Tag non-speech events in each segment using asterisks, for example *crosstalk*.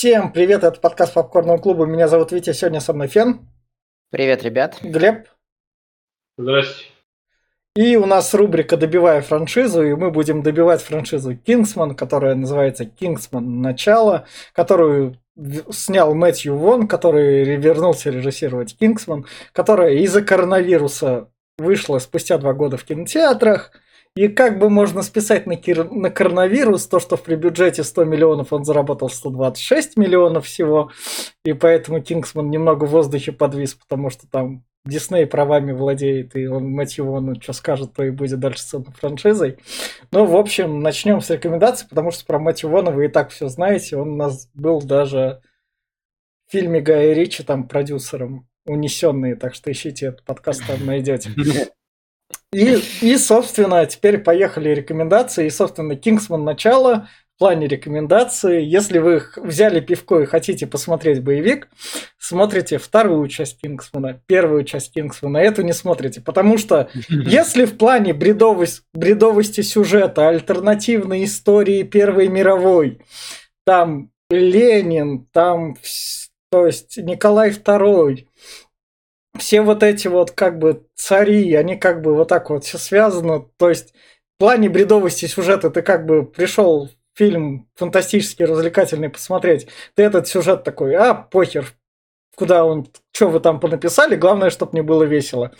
Всем привет, это подкаст Попкорного клуба. Меня зовут Витя, сегодня со мной Фен. Привет, ребят. Глеб. Здрасте. И у нас рубрика «Добивая франшизу», и мы будем добивать франшизу «Кингсман», которая называется «Кингсман. Начало», которую снял Мэтью Вон, который вернулся режиссировать «Кингсман», которая из-за коронавируса вышла спустя два года в кинотеатрах – и как бы можно списать на, кир... на коронавирус, то, что при бюджете 100 миллионов он заработал 126 миллионов всего, и поэтому Кингсман немного в воздухе подвис, потому что там Дисней правами владеет, и он Мэтью Вону что скажет, то и будет дальше с этой франшизой. Ну, в общем, начнем с рекомендаций, потому что про Мэтью Вона вы и так все знаете. Он у нас был даже в фильме Гая Ричи там продюсером унесенные, так что ищите этот подкаст, там найдете. *laughs* И, и, собственно, теперь поехали рекомендации. И, собственно, Кингсман начало в плане рекомендации. Если вы взяли пивко и хотите посмотреть боевик, смотрите вторую часть Кингсмана, первую часть Кингсмана, эту не смотрите. Потому что *laughs* если в плане бредовость, бредовости сюжета, альтернативной истории Первой мировой, там Ленин, там, то есть Николай II, все вот эти вот как бы цари, они как бы вот так вот все связаны. То есть в плане бредовости сюжета ты как бы пришел фильм фантастический, развлекательный посмотреть, ты этот сюжет такой, а, похер, куда он, что вы там понаписали, главное, чтобы мне было весело.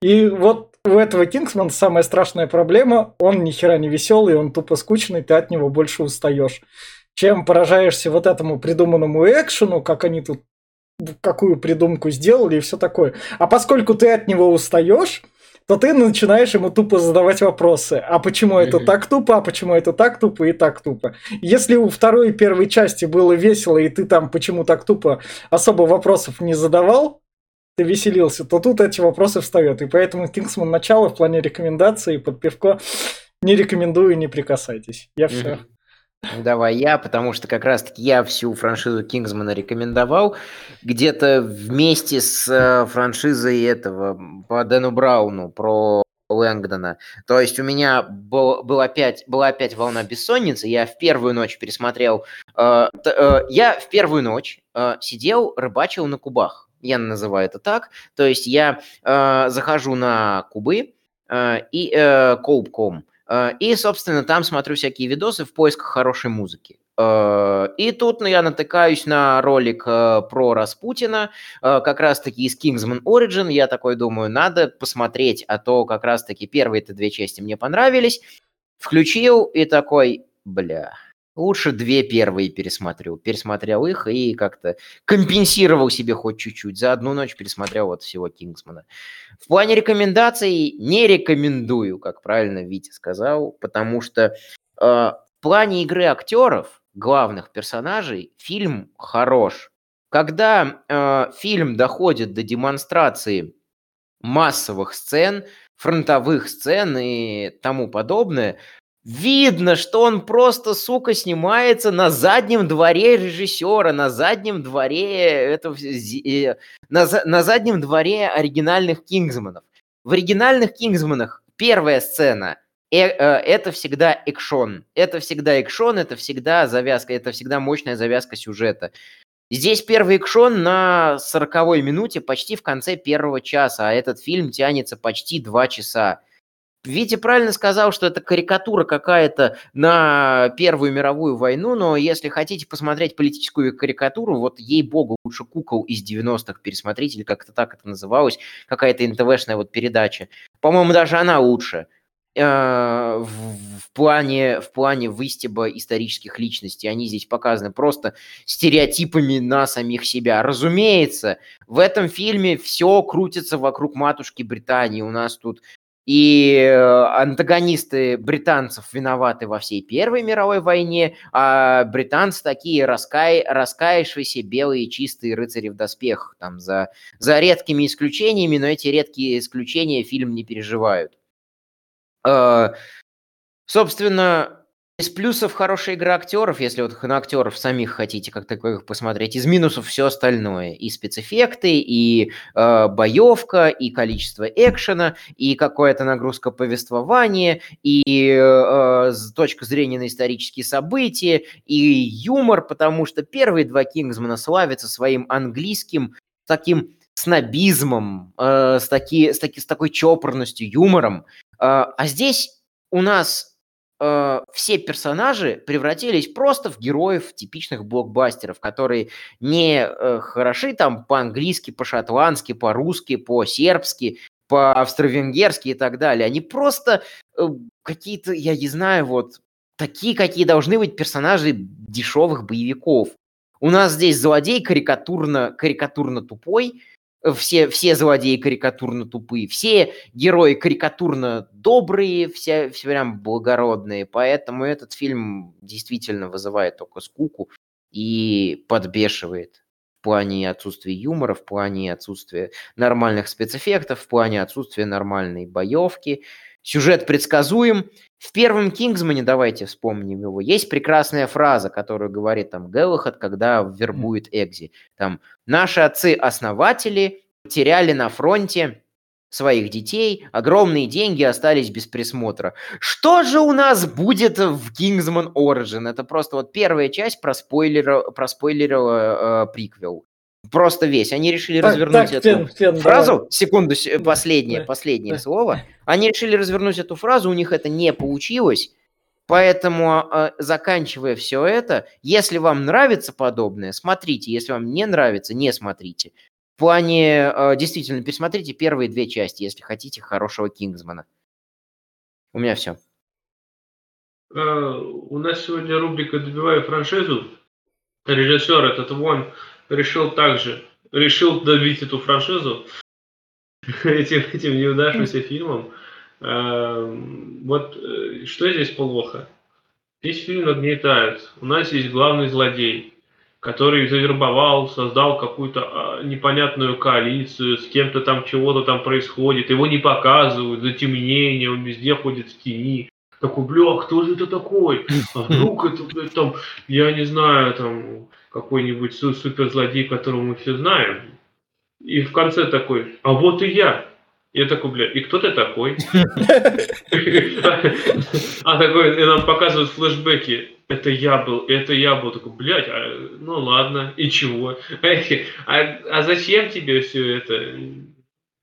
И вот у этого Кингсмана самая страшная проблема, он ни хера не веселый, он тупо скучный, ты от него больше устаешь. Чем поражаешься вот этому придуманному экшену, как они тут какую придумку сделали и все такое. А поскольку ты от него устаешь, то ты начинаешь ему тупо задавать вопросы. А почему это так тупо, а почему это так тупо и так тупо? Если у второй и первой части было весело, и ты там почему так тупо особо вопросов не задавал, ты веселился, то тут эти вопросы встают. И поэтому Кингсман начало в плане рекомендаций под пивко не рекомендую, не прикасайтесь. Я все. Давай я, потому что как раз-таки я всю франшизу Кингсмана рекомендовал. Где-то вместе с э, франшизой этого по Дэну Брауну про Лэнгдона. То есть у меня был, был опять, была опять волна бессонницы. Я в первую ночь пересмотрел... Э, э, я в первую ночь э, сидел, рыбачил на кубах. Я называю это так. То есть я э, захожу на кубы э, и э, Коуп.ком Э, и, собственно, там смотрю всякие видосы в поисках хорошей музыки. Э, и тут ну, я натыкаюсь на ролик э, про Распутина, как раз-таки из Kingsman Origin. Я такой думаю, надо посмотреть, а то как раз-таки первые-то две части мне понравились. Включил и такой, бля, Лучше две первые пересмотрю. Пересмотрел их и как-то компенсировал себе хоть чуть-чуть. За одну ночь пересмотрел вот всего Кингсмана. В плане рекомендаций не рекомендую, как правильно Витя сказал, потому что э, в плане игры актеров, главных персонажей, фильм хорош. Когда э, фильм доходит до демонстрации массовых сцен, фронтовых сцен и тому подобное, Видно, что он просто, сука, снимается на заднем дворе режиссера, на заднем дворе этого, э, на, на заднем дворе оригинальных Кингсманов. В оригинальных Кингсманах первая сцена э, э, это всегда экшон. Это всегда экшон, это всегда завязка, это всегда мощная завязка сюжета. Здесь первый экшон на 40 минуте, почти в конце первого часа, а этот фильм тянется почти два часа. Витя правильно сказал, что это карикатура какая-то на Первую мировую войну, но если хотите посмотреть политическую карикатуру, вот ей-богу, лучше «Кукол» из 90-х пересмотрите, или как-то так это называлось, какая-то НТВшная вот передача. По-моему, даже она лучше э, в плане, в плане выстеба исторических личностей. Они здесь показаны просто стереотипами на самих себя. Разумеется, в этом фильме все крутится вокруг матушки Британии. У нас тут и э, антагонисты британцев виноваты во всей Первой мировой войне, а британцы такие раскай, раскаявшиеся белые чистые рыцари в доспехах, там за, за редкими исключениями, но эти редкие исключения фильм не переживают. Э, собственно, Из плюсов хорошая игра актеров, если вот на актеров самих хотите как таковых посмотреть. Из минусов все остальное. И спецэффекты, и э, боевка, и количество экшена, и какая-то нагрузка повествования, и э, с точки зрения на исторические события, и юмор, потому что первые два Кингсмана славятся своим английским таким снобизмом, э, с, таки, с, таки, с такой чопорностью, юмором. Э, а здесь у нас э, все персонажи превратились просто в героев типичных блокбастеров, которые не э, хороши там по-английски, по-шотландски, по-русски, по-сербски, по-австро-венгерски и так далее. Они просто э, какие-то, я не знаю, вот такие, какие должны быть персонажи дешевых боевиков. У нас здесь злодей карикатурно, карикатурно тупой, все, все злодеи карикатурно тупые, все герои карикатурно добрые, все, все прям благородные. Поэтому этот фильм действительно вызывает только скуку и подбешивает в плане отсутствия юмора, в плане отсутствия нормальных спецэффектов, в плане отсутствия нормальной боевки. Сюжет предсказуем. В первом Кингсмане, давайте вспомним его, есть прекрасная фраза, которую говорит там Гэллахат, когда вербует Экзи. Там «Наши отцы-основатели теряли на фронте своих детей, огромные деньги остались без присмотра. Что же у нас будет в Kingsman Origin? Это просто вот первая часть проспойлерила, проспойлерила э, приквел. Просто весь. Они решили так, развернуть так, эту фен, фен, фразу. Давай. Секунду, последнее, да, последнее да. слово. Они решили развернуть эту фразу, у них это не получилось. Поэтому, э, заканчивая все это, если вам нравится подобное, смотрите. Если вам не нравится, не смотрите. В плане, э, действительно, пересмотрите первые две части, если хотите хорошего Кингсмана. У меня все. Э, у нас сегодня рубрика «Добиваю франшизу». Режиссер этот Вон решил также, решил добить эту франшизу *laughs* этим, этим неудавшимся фильмом. Эм, вот э, что здесь плохо? Весь фильм нагнетает. У нас есть главный злодей, который завербовал, создал какую-то а, непонятную коалицию, с кем-то там чего-то там происходит, его не показывают, затемнение, он везде ходит в тени. Такой, бля, кто же это такой? А *clears throat* вдруг это, блядь, там, я не знаю, там, какой-нибудь суперзлодей, которого мы все знаем. И в конце такой, а вот и я. Я такой, бля, и кто ты такой? *laughs* А такой, и нам показывают флешбеки. Это я был, это я был. Такой, блядь, а, ну ладно, и чего? *laughs* А, а зачем тебе все это?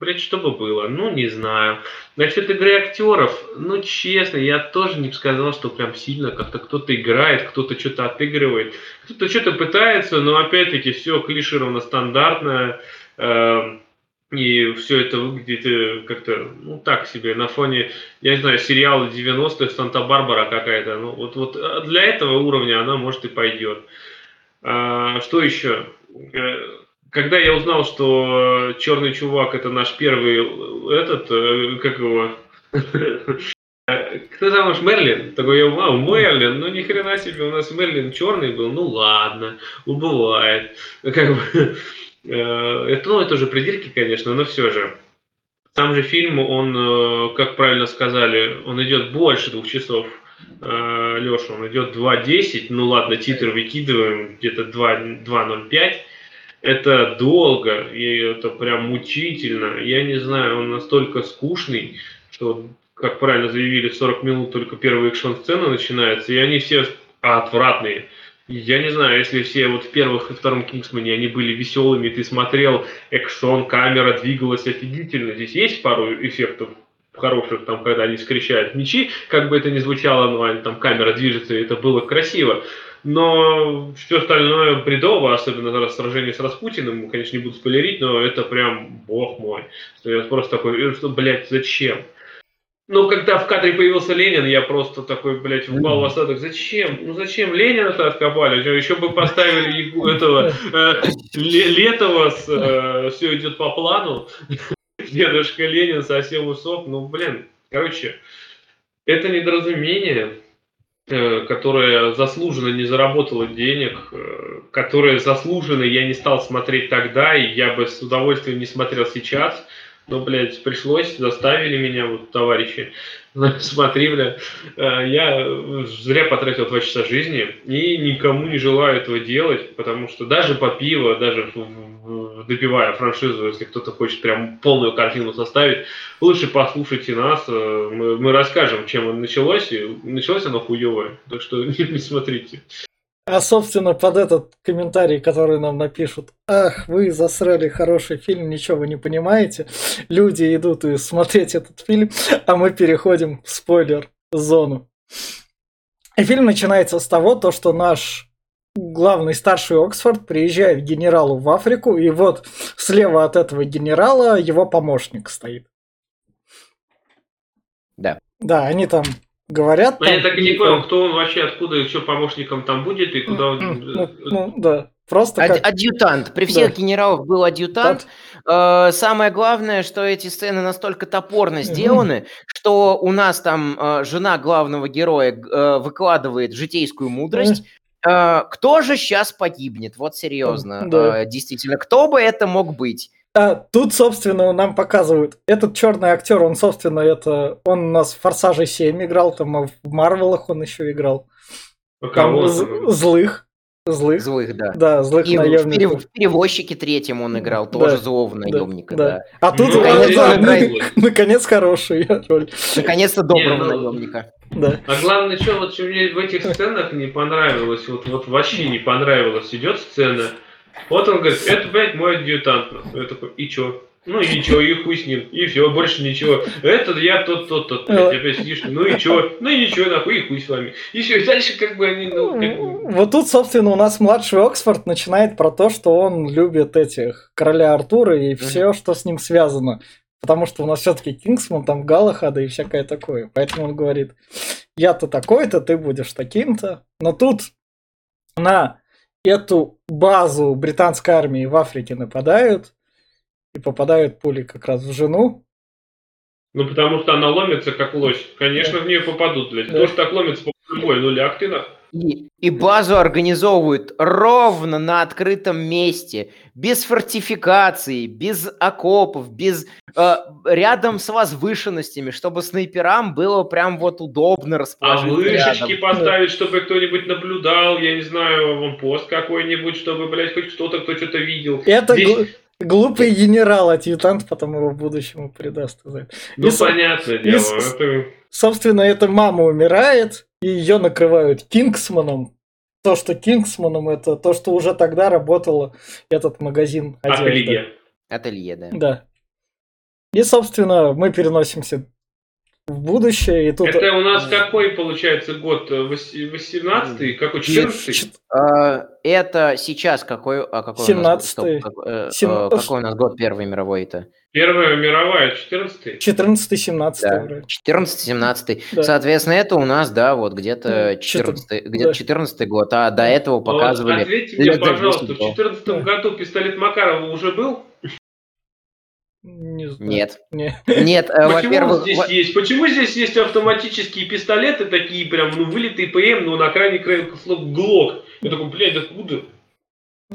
Блять, что бы было? Ну, не знаю. Насчет игры актеров, ну, честно, я тоже не сказал, что прям сильно как-то кто-то играет, кто-то что-то отыгрывает, кто-то что-то пытается, но опять-таки все клишировано стандартно, э, и все это выглядит э, как-то, ну, так себе, на фоне, я не знаю, сериала 90-х, Санта-Барбара какая-то, ну, вот, вот э, для этого уровня она, может, и пойдет. А, что еще? Э, когда я узнал, что черный чувак это наш первый этот, э, как его, кто там наш Мерлин? Такой я, вау, Мерлин, ну ни хрена себе, у нас Мерлин черный был, ну ладно, убывает. Как бы, э, это, ну, это уже придирки, конечно, но все же. Сам же фильм, он, э, как правильно сказали, он идет больше двух часов. Леша, он идет 2.10, ну ладно, титры выкидываем, где-то 2.05 это долго, и это прям мучительно. Я не знаю, он настолько скучный, что, как правильно заявили, 40 минут только первая экшн-сцена начинается, и они все отвратные. Я не знаю, если все вот в первых и втором Кингсмане они были веселыми, ты смотрел, экшон, камера двигалась офигительно. Здесь есть пару эффектов хороших, там, когда они скрещают мечи, как бы это ни звучало, но там камера движется, и это было красиво. Но все остальное бредово, особенно сражение с Распутиным, конечно, не буду спойлерить, но это прям, бог мой. Я просто такой, «Э, что, блядь, зачем? Ну, когда в кадре появился Ленин, я просто такой, блядь, упал в осадок. Зачем? Ну, зачем Ленина-то откопали? Еще бы поставили этого э, Летова с э, «Все идет по плану». *laughs* Дедушка Ленин совсем усоп. Ну, блин, короче, это недоразумение которая заслуженно не заработала денег, э, которая заслуженно я не стал смотреть тогда, и я бы с удовольствием не смотрел сейчас. Ну, блядь, пришлось, заставили меня, вот, товарищи. *laughs* Смотри, бля, э, я зря потратил два часа жизни и никому не желаю этого делать, потому что даже по пиво, даже допивая франшизу, если кто-то хочет прям полную картину составить, лучше послушайте нас, э, мы, мы расскажем, чем оно началось, и началось оно хуевое, так что *laughs* не смотрите. А, собственно, под этот комментарий, который нам напишут, ах, вы засрали хороший фильм, ничего вы не понимаете, люди идут и смотреть этот фильм, а мы переходим в спойлер-зону. И фильм начинается с того, то, что наш главный старший Оксфорд приезжает к генералу в Африку, и вот слева от этого генерала его помощник стоит. Да. Да, они там говорят. Но там, я так и не понял, кто он вообще, откуда и что помощником там будет и куда он... Ну, ну, да, просто Ад- как... Адъютант. При всех Да. генералах был адъютант. Э, Самое главное, что эти сцены настолько топорно сделаны, что у нас там э, жена главного героя э, выкладывает житейскую мудрость. Э, Кто же сейчас погибнет? Вот серьезно. Да. Э, Действительно, кто бы это мог быть? А, тут, собственно, нам показывают. Этот черный актер, он, собственно, это. Он у нас в Форсаже 7 играл, там а в Марвелах он еще играл. Там кого з- злых. Злых. Злых, да. Да, злых И наемников. в перевозчике третьем он играл, Да, тоже злого Да, наемника, да. да. А тут, Ну, конечно, да, ну, играет. наконец, хорошая роль. Наконец-то доброго ну, наемника. Да. А главное, что вот что мне в этих сценах не понравилось, вот, вот вообще не понравилось, идет сцена, вот он говорит, это, блядь, мой адъютант. Я такой, и чё? Ну и ничего, и хуй с ним, и все, больше ничего. Это я тот, тот, тот, блядь, опять сидишь, ну и чё? Ну и ничего, нахуй, и хуй с вами. И все, и дальше как бы они, ну, как бы- Вот тут, собственно, у нас младший Оксфорд начинает про то, что он любит этих короля Артура и все, что с ним связано. Потому что у нас все-таки Кингсман, там Галахада и всякое такое. Поэтому он говорит, я-то такой-то, ты будешь таким-то. Но тут на эту базу британской армии в Африке нападают и попадают пули как раз в жену. Ну потому что она ломится как лось. Конечно, в нее попадут, блядь. Да. Кто ж так ломится по полю боя? Ну ляг ты нахуй. И, и базу организовывают ровно на открытом месте, без фортификаций, без окопов, без э, рядом с возвышенностями, чтобы снайперам было прям вот удобно А расположиться вышечки рядом. поставить, чтобы кто-нибудь наблюдал, я не знаю, вам пост какой-нибудь, чтобы, блядь, хоть кто-то, кто что-то видел. Это Здесь- гл- глупый генерал-адъютант, потом его в будущем предаст. Ну, И, понятное и дело. это- Собственно, эта мама умирает, и ее накрывают Кингсманом. То, что Кингсманом, это то, что уже тогда работал этот магазин одежды. Ателье. Ателье, да. Да. И, собственно, мы переносимся в будущее, и тут... Это у нас какой, получается, год? Вос- 18-й? Какой? 14-й? Чет- Э, это сейчас какой, а какой у нас, год? 17-й. Стоп, как- э, Сем- э, какой у нас год Первой мировой-то? Первая мировая, 14-й? 14-17 Да. вроде. 14-17. Да. Соответственно, это у нас, да, вот где-то Ну, четыр- 14 где-то да. 14 год, а до этого Вот показывали... ответьте мне, пожалуйста, 10 в до. 14 Да. году пистолет Макарова уже был? Не знаю. Нет. Не. Нет, э, во-первых... здесь во- есть? Почему здесь есть автоматические пистолеты такие прям, ну, вылитые ПМ, но на крайне край слог ГЛОК? Я такой, блядь, откуда?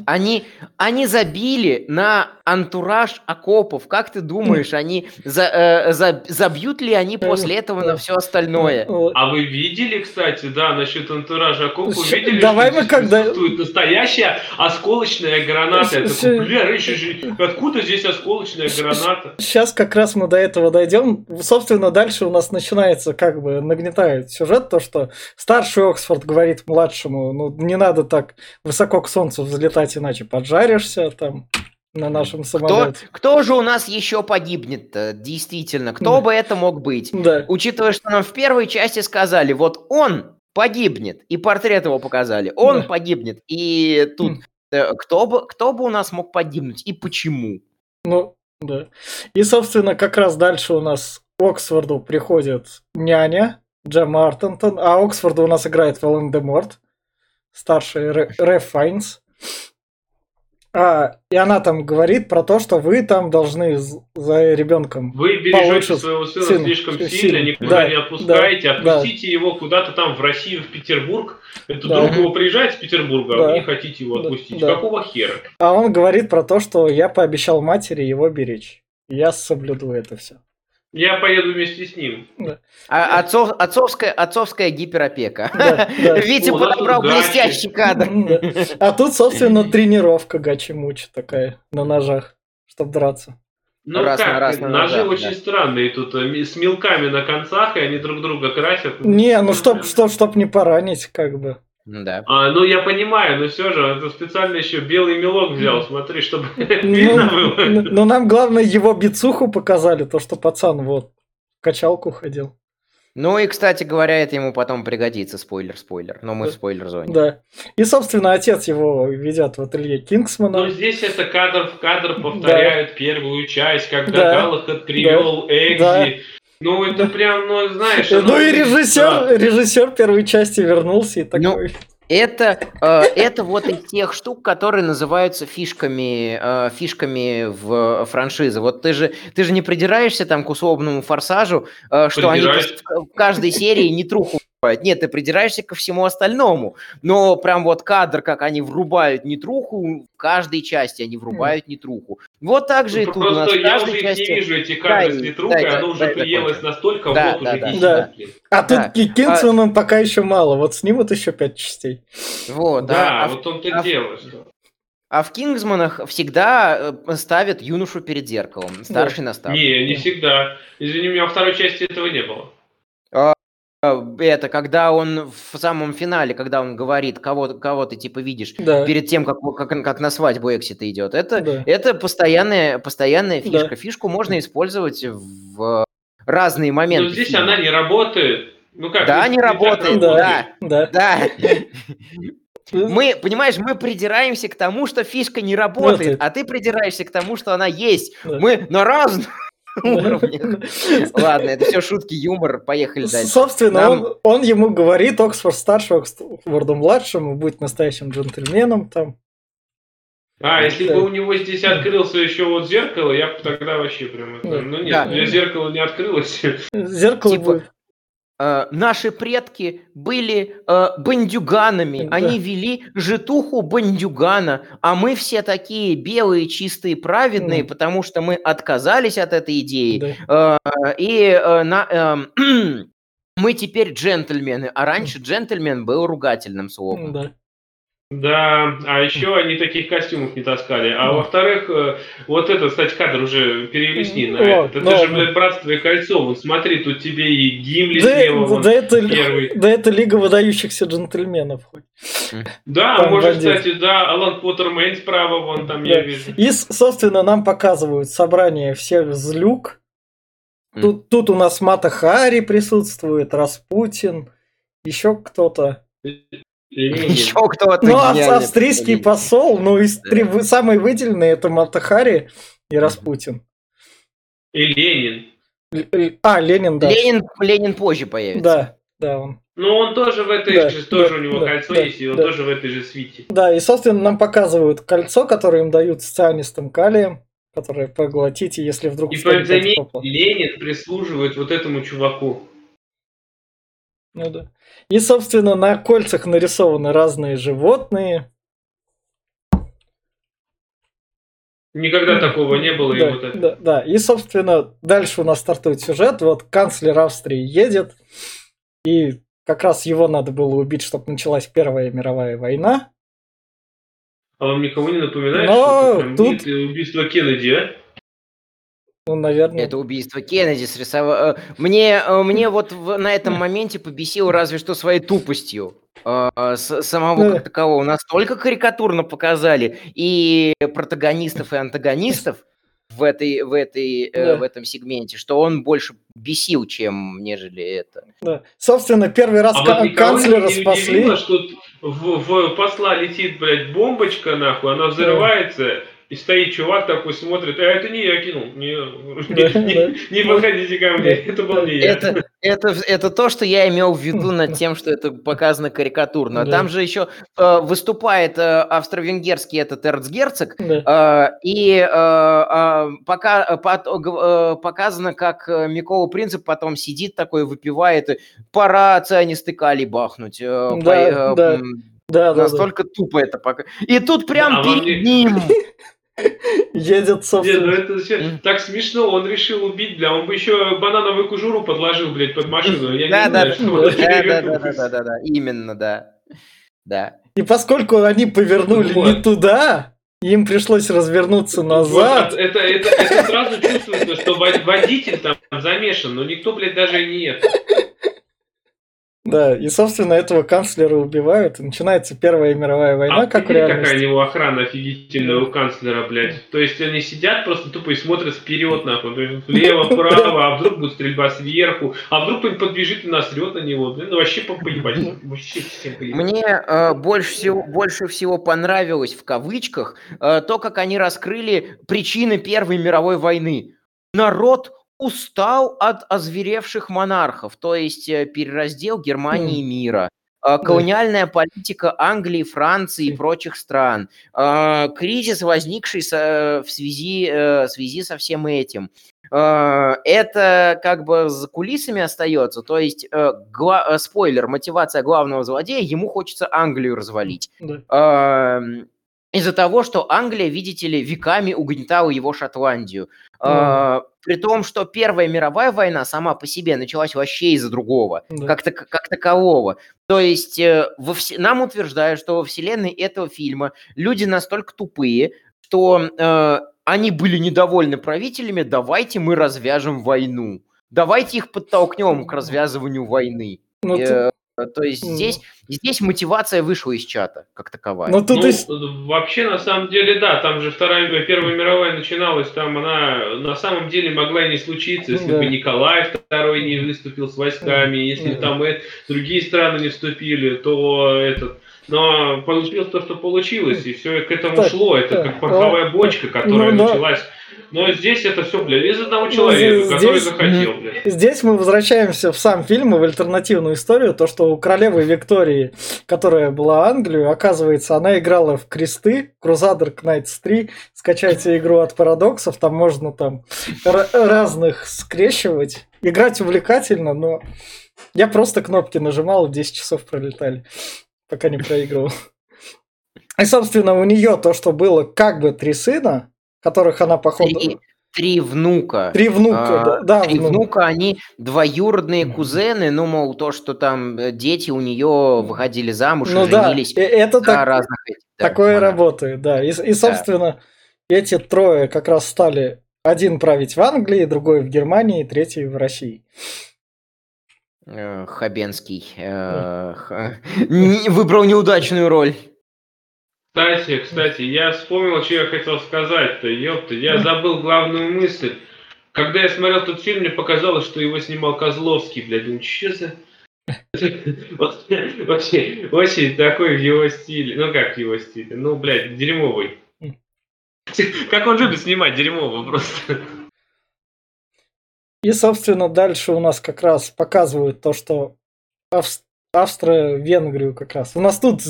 Они, они забили на антураж окопов. Как ты думаешь, они за- э, за- забьют ли они после этого на все остальное? Вот. А вы видели, кстати, да, насчет антуража окопа, Щ- видели, давай что мы когда- присутствует настоящая осколочная граната? Я Щ- такой, щ- бля, раньше же, откуда здесь осколочная граната? Сейчас как раз мы до этого дойдем. Собственно, дальше у нас начинается, как бы, нагнетает сюжет, то, что старший Оксфорд говорит младшему, ну, не надо так высоко к солнцу взлетать, иначе поджаришься там на нашем Кто, самолете. кто же у нас еще погибнет-то? Действительно, кто Да. бы это мог быть? Да. Учитывая, что нам в первой части сказали, вот он погибнет, и портрет его показали, он Да. погибнет, и тут э, кто бы, кто бы у нас мог погибнуть и почему? Ну, да. И, собственно, как раз дальше у нас Оксфорду приходит няня Джем Артентон, а Оксфорду у нас играет Волан де Морт, старший Ре- Файнс. А, и она там говорит про то, что вы там должны за ребенком. Вы бережете своего сына сына, слишком сильно. сильно, никуда Да, не отпускаете, да, да. отпустите его куда-то там в Россию, в Петербург. Это Да. друг его приезжает с Петербурга, а Да. вы не хотите его Да, отпустить. да. Какого хера? А он говорит про то, что я пообещал матери его беречь. Я соблюду это все. Я поеду вместе с ним. А, отцов, отцовская, отцовская гиперопека. Да, да. Витя О, подобрал блестящий кадр. Да. А тут, собственно, тренировка гачи-мучи такая на ножах, чтобы драться. Ну Раз на как, раз на ножи ножах, очень да. странные тут, э, с мелками на концах, и они друг друга красят. Не, ну чтоб, чтоб, чтоб не поранить, как бы. Да. А, ну я понимаю, но все же, это специально еще белый мелок взял, смотри, чтобы *laughs* Ну, видно было. ну, ну, нам главное его бицуху показали, то, что пацан вот в качалку ходил. Ну и, кстати говоря, это ему потом пригодится, спойлер-спойлер. Но мы в Да. спойлер-зоне. Да. И, собственно, отец его ведет в ателье Ну, Кингсмана. здесь это кадр в кадр повторяют первую часть, когда Да. Галахад привел Экзи. Да. Ну, это прям, ну, знаешь... Ну оно и выглядит режиссер, странно. режиссер первой части вернулся и Ну, такой. Это, э, это вот из тех штук, которые называются фишками, э, фишками в франшизе. Вот ты же, ты же не придираешься там к условному форсажу, э, что они в каждой серии не труху врубают. Нет, ты придираешься ко всему остальному. Но прям вот кадр, как они врубают нетруху, в каждой части они врубают нетруху. Вот так же и Ну, тут у нас Просто в я уже части... не вижу, эти кадры Дай- с ветрухой, дай- оно уже дай приелось закончу. настолько, Да, вот да, уже да. 10 Да. А тут Да. и Кингсманом пока еще мало. Вот снимут еще пять частей. Вот, Да, а, а вот в том-то а дело, что... а в Кингсманах всегда э, ставят юношу перед зеркалом, старший наставник. Не, не всегда. Извини меня, во второй части этого не было. Э, Это когда он в самом финале, когда он говорит, кого, кого ты типа видишь, Да. перед тем, как, как, как на свадьбу Эксит идет. Это, Да. это постоянная, постоянная Да. фишка. Фишку можно использовать в разные моменты. Но здесь фильма. она не работает. Ну как? Да, не- работает, Да. Да. Да. Мы, понимаешь, мы придираемся к тому, что фишка не работает, а ты придираешься к тому, что она есть. Да. Мы на разных *laughs* уровнях. *laughs* Ладно, это все шутки, юмор. Поехали дальше. Собственно, Нам- он, он ему говорит, Оксфорд старший, Оксфорду младшему, будь настоящим джентльменом там. А, если Да. бы у него здесь открылся еще вот зеркало, я бы тогда вообще прям... это-. Ну нет, Да. у меня зеркало не открылось. Зеркало Типа, будет. Э, наши предки были э, бандюганами, Да. они вели житуху бандюгана, а мы все такие белые, чистые, праведные, Да. потому что мы отказались от этой идеи, Да. Э, и э, на- эм, *clears throat* мы теперь джентльмены, а раньше джентльмен был ругательным словом. Да. Да, а еще они таких костюмов не таскали. А во-вторых, э, вот этот, кстати, кадр уже ней на О, этот. Это ну же, блядь, братство и кольцо. Вот смотри, тут тебе и Гимли Да, слева. вон да это, первый. да это Лига выдающихся джентльменов. хоть. Да, Там может, бандит. кстати, да, Алан Поттермейн справа, вон там я Да. вижу. И, собственно, нам показывают собрание всех злюк. М. Тут, тут у нас Мата Хари присутствует, Распутин, еще кто-то. Ленин. Еще кто-то. Ну, а гениальный австрийский посол, ну, из Да. три, самые выделенные это Мата Хари и Распутин. И Ленин. Л- л- А, Ленин, да. Ленин, Ленин позже появится. Да, да, он. Ну, он тоже в этой Да, же, тоже да, у него да, кольцо да, есть, и он да. тоже в этой же свите. Да, и, собственно, нам показывают кольцо, которое им дают с цианистым калием, которое поглотите, если вдруг И заметь. Ленин прислуживает вот этому чуваку. Ну да. И, собственно, на кольцах нарисованы разные животные. Никогда такого не было, и Да, вот это. да, да. И, собственно, дальше у нас стартует сюжет. Вот канцлер Австрии едет, и как раз его надо было убить, чтобы началась Первая мировая война. А вам никого не напоминает, Но что тут- убийство Кеннеди, а? Ну, наверное. Это убийство Кеннеди срисовало. Мне, э, мне вот в- на этом *laughs* моменте побесило разве что своей тупостью. э, с- самого Да. как такового настолько карикатурно показали и протагонистов, и антагонистов в, этой, в, этой, э, Да. в этом сегменте, что он больше бесил, чем нежели это. Да. Собственно, первый раз А ка- вот канцлера не спасли. удивило, что в, в посла летит, блядь, бомбочка, нахуй, она взрывается, и стоит чувак такой, смотрит, а это не я кинул, не, Да, *laughs* не- да. не подходите ко мне, Да. это был не я. Это, это, это то, что я имел в виду над *laughs* тем, что это показано карикатурно. Да. Там же еще э, выступает э, австро-венгерский этот эрцгерцог, Да. Э, И э, э, пока, э, пот- э, показано, как э, Микола Принцип потом сидит такой, выпивает, и пора цианистый калий бахнуть. э, Да, по- э, да. Да, да, да. Настолько тупо это пока. И тут прям А вам перед не- ним *laughs* едет, Не, собственно. ну это Мгм. так смешно, он решил убить, бля, он бы еще банановую кожуру подложил, блядь, под машину. Я Да, не да, знаю, да, что он да, да, да, да, да, да, да, именно, да. Да. И поскольку они повернули Вот. не туда, им пришлось развернуться Вот, назад. а это, это, это сразу чувствуется, что вод- водитель там замешан, но никто, блядь, даже и не это. Да, и, собственно, этого канцлера убивают, и начинается Первая мировая война, А как в прикинь, какая у реальности. него охрана офигительная у канцлера, блядь. То есть они сидят просто тупо и смотрят вперед, нахуй. То есть влево, вправо, *laughs* а вдруг будет стрельба сверху, а вдруг кто-нибудь подбежит и насрет на него. Блин, ну вообще по- поебать. Вообще всем поебать. Мне э, больше, всего, больше всего понравилось в кавычках э, то, как они раскрыли причины Первой мировой войны. Народ устал от озверевших монархов, то есть э, перераздел Германии и мира. э, Колониальная политика Англии, Франции и прочих стран, э, кризис, возникший в связи, в связи со всем этим, это как бы за кулисами остается. То есть, гла- спойлер, мотивация главного злодея, ему хочется Англию развалить. Да. Эм, Из-за того, что Англия, видите ли, веками угнетала его Шотландию. Э, При том, что Первая мировая война сама по себе началась вообще из-за другого, Да. как, так- как такового. То есть э, во все- нам утверждают, что во вселенной этого фильма люди настолько тупые, что э, они были недовольны правителями, давайте мы развяжем войну. Давайте их подтолкнем к развязыванию войны. Ну, тут- Э, То есть здесь, здесь мотивация вышла из чата, как таковая. ну, тут Ну, и с- вообще, на самом деле, да, там же Вторая, Первая мировая начиналась, там она на самом деле могла и не случиться, если Да. бы Николай II не выступил с войсками, если Да. там э, другие страны не вступили, то этот... Но получилось то, что получилось, и все к этому Так, шло. Это так, как пороховая так, бочка, которая ну, да. началась. Но здесь это все, блядь, из одного человека, здесь- который захотел, блядь. Здесь мы возвращаемся в сам фильм и в альтернативную историю, то, что у королевы Виктории, которая была Англию, оказывается, она играла в кресты, Crusader Knights 3, скачайте игру от парадоксов, там можно там ра- разных скрещивать. Играть увлекательно, но я просто кнопки нажимал, 10 часов пролетали, пока не проигрывал. И, собственно, у нее то, что было как бы три сына, которых она, походу... Три, три внука. Три внука, А, да, да, три внук. внука, они двоюродные кузены, ну, мол, то, что там э, дети у нее выходили замуж Ну и да, женились и это так, разных этих, да, такое монархов. работает, да. И, и, собственно, эти трое как раз стали один править в Англии, другой в Германии, третий в России. Э, Хабенский э, *laughs* выбрал неудачную роль. Кстати, кстати, я вспомнил, что я хотел сказать-то, ёпта, я забыл главную мысль. Когда я смотрел этот фильм, мне показалось, что его снимал Козловский, блядь, ну чё за... *laughs* Очень, очень такой в его стиле, ну как в его стиле, ну, блядь, дерьмовый. *laughs* Как он любит снимать дерьмово просто. И, собственно, дальше у нас как раз показывают то, что Авс- Австро-Венгрию как раз. У нас тут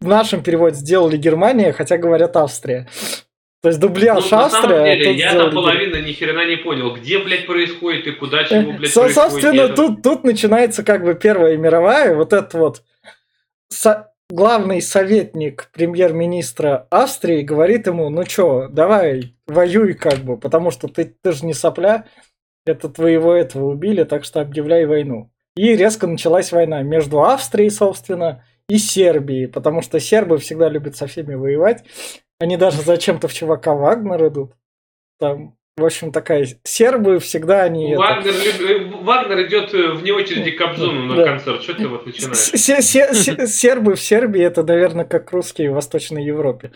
в нашем переводе сделали Германия, хотя говорят Австрия. То есть Ну, дубляж на Австрия, самом а деле, я там половину ни хрена не понял, где, блядь, происходит и куда чего, блядь, Со- происходит. Собственно, тут, тут начинается как бы Первая мировая, вот этот вот со- главный советник премьер-министра Австрии говорит ему, ну чё, давай, воюй как бы, потому что ты, ты же не сопля, это твоего этого убили, так что объявляй войну. И резко началась война между Австрией, собственно, и Сербией, потому что сербы всегда любят со всеми воевать. Они даже зачем-то в чувака Вагнер идут. Там, в общем, такая... Сербы всегда они... это- Вагнер, люб- э, Вагнер идет э, вне очереди к Кобзону на Да. концерт. Что ты вот начинаешь? Се- се- се- Сербы в Сербии это, наверное, как русские в Восточной Европе.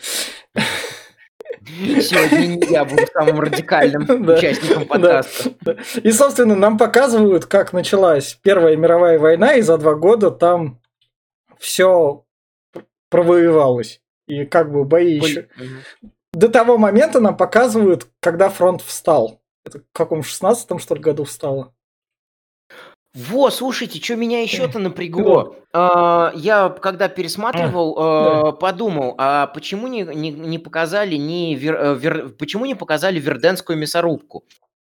Сегодня не я буду самым радикальным *laughs* Да. участником подкаста. И, собственно, нам показывают, как началась Первая мировая война, и за два года там все провоевалось. И как бы бои еще... Мгм. До того момента нам показывают, когда фронт встал. Это в каком 16-м, что ли, году встало? Во, слушайте, что меня еще-то напрягло. А, Я, когда пересматривал, а, подумал, а почему не, не, не показали ни Вер- э, Вер- почему не показали Верденскую мясорубку?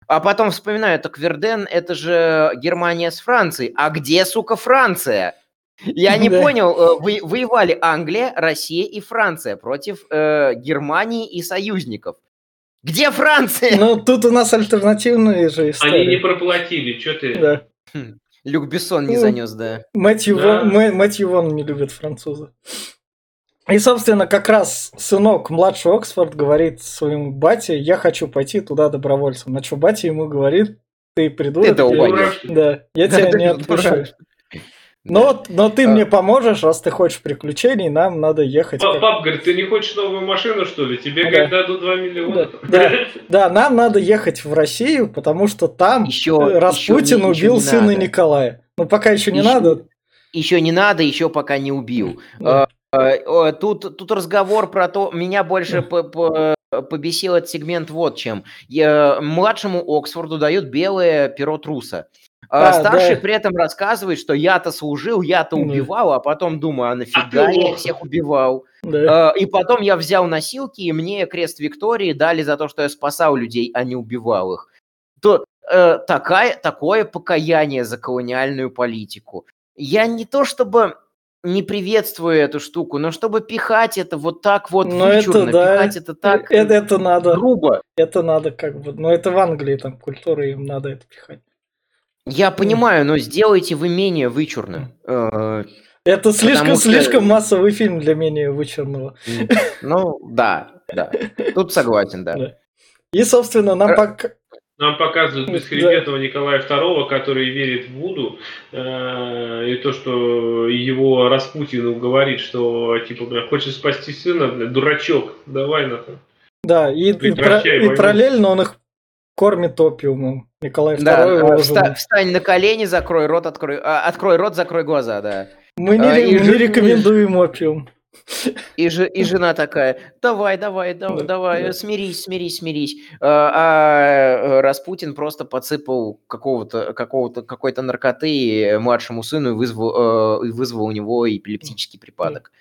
А потом вспоминаю, так Верден это же Германия с Францией. А где, сука, Франция? Я не понял, э, вы- воевали Англия, Россия и Франция против э, Германии и союзников. Где Франция? Ну, тут у нас альтернативные же истории. Они не проплатили, что ты... Да. Люк Бессон не Ну, занес, да. Мэтью, Да. Вон, Мэ- Мэтью Вон не любит французы. И, собственно, как раз сынок младший Оксфорд говорит своему бате, я хочу пойти туда добровольцем. На что батя ему говорит, ты придурок. Ты долбоёб. Да, я тебя не отпущу. Но, но ты А. мне поможешь, раз ты хочешь приключений, нам надо ехать. Пап, как- пап говорит, ты не хочешь новую машину, что ли? Тебе, Да. говорит, дадут 2 миллиона. Да, да. Да, нам надо ехать в Россию, потому что там Еще- э, Распутин еще еще убил не сына надо. Николая. Ну, пока еще не Еще- надо. Еще не надо, еще пока не убил. Да. Э, э, Тут, тут разговор про то, меня больше по- по- побесил этот сегмент вот чем. Я- младшему Оксфорду дают белое перо труса. А А, старший да. при этом рассказывает, что я-то служил, я-то Да. убивал, а потом думаю, а нафига ты я лох. всех убивал? Да. Э, И потом я взял носилки, и мне крест Виктории дали за то, что я спасал людей, а не убивал их. То э, такая, такое покаяние за колониальную политику. Я не то чтобы не приветствую эту штуку, но чтобы пихать это вот так вот Ну, это вычурно, да. пихать это так это, это надо. грубо. Это надо как бы. Но это в Англии там культура, им надо это пихать. Я понимаю, но сделайте вы менее вычурным. Э, Это слишком, что- слишком массовый фильм для менее вычурного. Ну, да, да. Тут *laughs* согласен, да. Да. И, собственно, нам пока... Нам показывают Да. бесхребетного Николая II, который верит в Вуду, э, и то, что его Распутин говорит, что, типа, бля, хочешь спасти сына, бля, дурачок, давай нахуй. Да, и, и, про- и параллельно он их кормит опиумом. Николай II Да, его э, вста- встань на колени, закрой рот, открой, а, открой рот, закрой глаза, да. Мы не, а, мы не рекомендуем опиум. И, же, и жена такая, давай, давай, да- Да, давай, да. смирись, смирись, смирись. А, а, Распутин просто подсыпал какого-то, какого-то, какой-то наркоты младшему сыну и вызвал, э, и вызвал у него эпилептический припадок.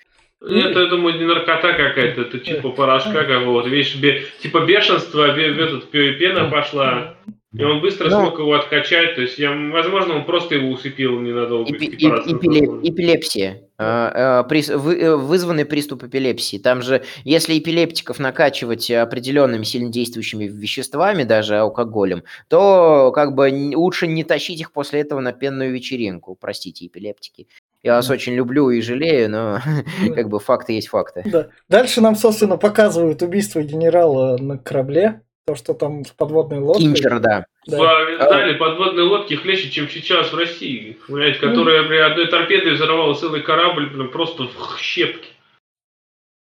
Это, я думаю, не наркота какая-то, это типа порошка какого-то, видишь, бе- типа бешенство, бе- бе- тут пе- пена пошла, и он быстро Ну. смог его откачать, то есть, я, возможно, он просто его усыпил ненадолго. Эпи- был эпилеп- эпилепсия. А, а, э, Вызванный приступ эпилепсии. Там же, если эпилептиков накачивать определенными сильнодействующими веществами, даже алкоголем, то как бы лучше не тащить их после этого на пенную вечеринку. Простите, эпилептики. Я вас Да. очень люблю и жалею, но *laughs* Да. как бы факты есть факты. Да. Дальше нам, собственно, показывают убийство генерала на корабле. То, что там с подводной лодкой. Кинчер, да. Да. В Израиле подводные лодки хлеще, чем сейчас в России, блядь, которая при одной торпедой взорвала целый корабль, блин, просто в щепки.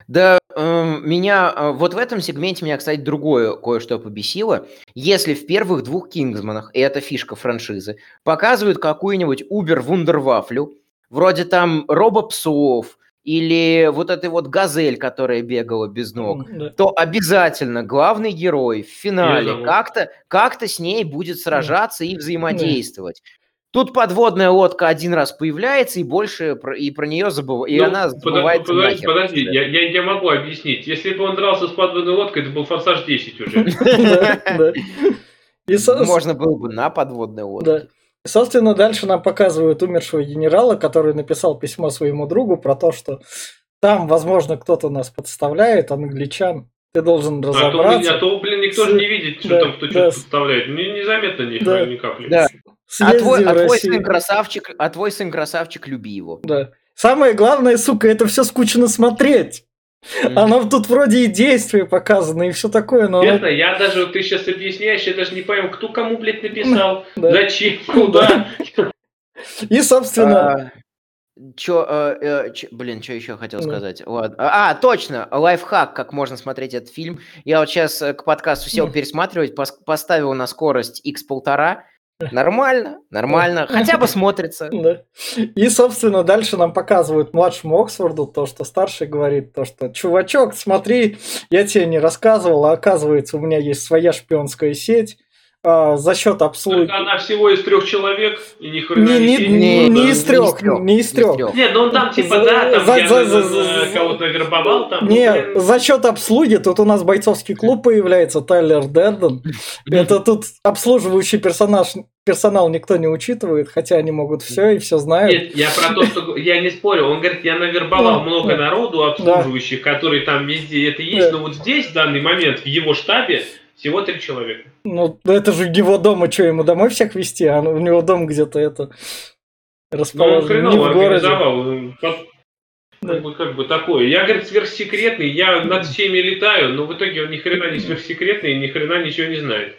Да, эм, меня э, вот в этом сегменте меня, кстати, другое кое-что побесило. Если в первых двух Кингсманах, и это фишка франшизы, показывают какую-нибудь Убер Вундервафлю, вроде там робопсов или вот этой вот газель, которая бегала без ног, Да. то обязательно главный герой в финале как-то как с ней будет сражаться и взаимодействовать. Тут подводная лодка один раз появляется, и больше про, и про нее забывает, и Ну, она подо- забывается подожди, нахер. подожди, я, я, я могу объяснить. Если бы он дрался с подводной лодкой, это был форсаж 10 уже. *laughs* Да, да. И, Можно было бы на подводной лодке. И, собственно, дальше нам показывают умершего генерала, который написал письмо своему другу про то, что там, возможно, кто-то нас подставляет, англичан. Ты должен А то, разобраться. блин, а то, блин, никто С- же не видит, что да, там кто да. что-то подставляет. Мне незаметно ни, Да. ни капли. Да. А твой, а твой сын красавчик, а твой сын красавчик, люби его. Да. Самое главное, сука, это все скучно смотреть. Оно тут вроде и действия показаны, и все такое, но Честно, я даже, вот ты сейчас объясняешь, я даже не пойму, кто кому, блядь, написал, *laughs* Да. зачем, куда. И, собственно, А, Чё, э, э, чё- блин, что еще хотел Ну. сказать? Ладно. А, а, точно, лайфхак, как можно смотреть этот фильм. Я вот сейчас к подкасту сел Ну. пересматривать, пос- поставил на скорость x1,5. Нормально, нормально. Хотя бы смотрится. да. И, собственно, дальше нам показывают младшему Оксфорду то, что старший говорит, то, что чувачок, смотри, я тебе не рассказывал, а оказывается, у меня есть своя шпионская сеть а, за счет обслуги. Только она всего из трех человек, и ни хрена Не, не, не, Не, не не из трех, не из трех. Нет, ну он там типа, За- да, там за- я за- за- за- кого-то вербовал, там. ну, Не, блин, за счет обслуги тут у нас бойцовский клуб появляется, Тайлер Дерден. Это тут обслуживающий персонаж, персонал никто не учитывает, хотя они могут все и все знают. Нет, я про то, что я не спорю. Он говорит, я навербовал много народу обслуживающих, которые там везде это есть, но вот здесь в данный момент в его штабе Всего три человека. Ну, это же его дома, что ему домой всех вести, а у него дом где-то это Ну, он расположен не хреново в городе. организовал. Как- Да. Как бы, как бы такое. Я, говорит, сверхсекретный, я над всеми летаю, но в итоге он ни хрена не сверхсекретный и ни хрена ничего не знает.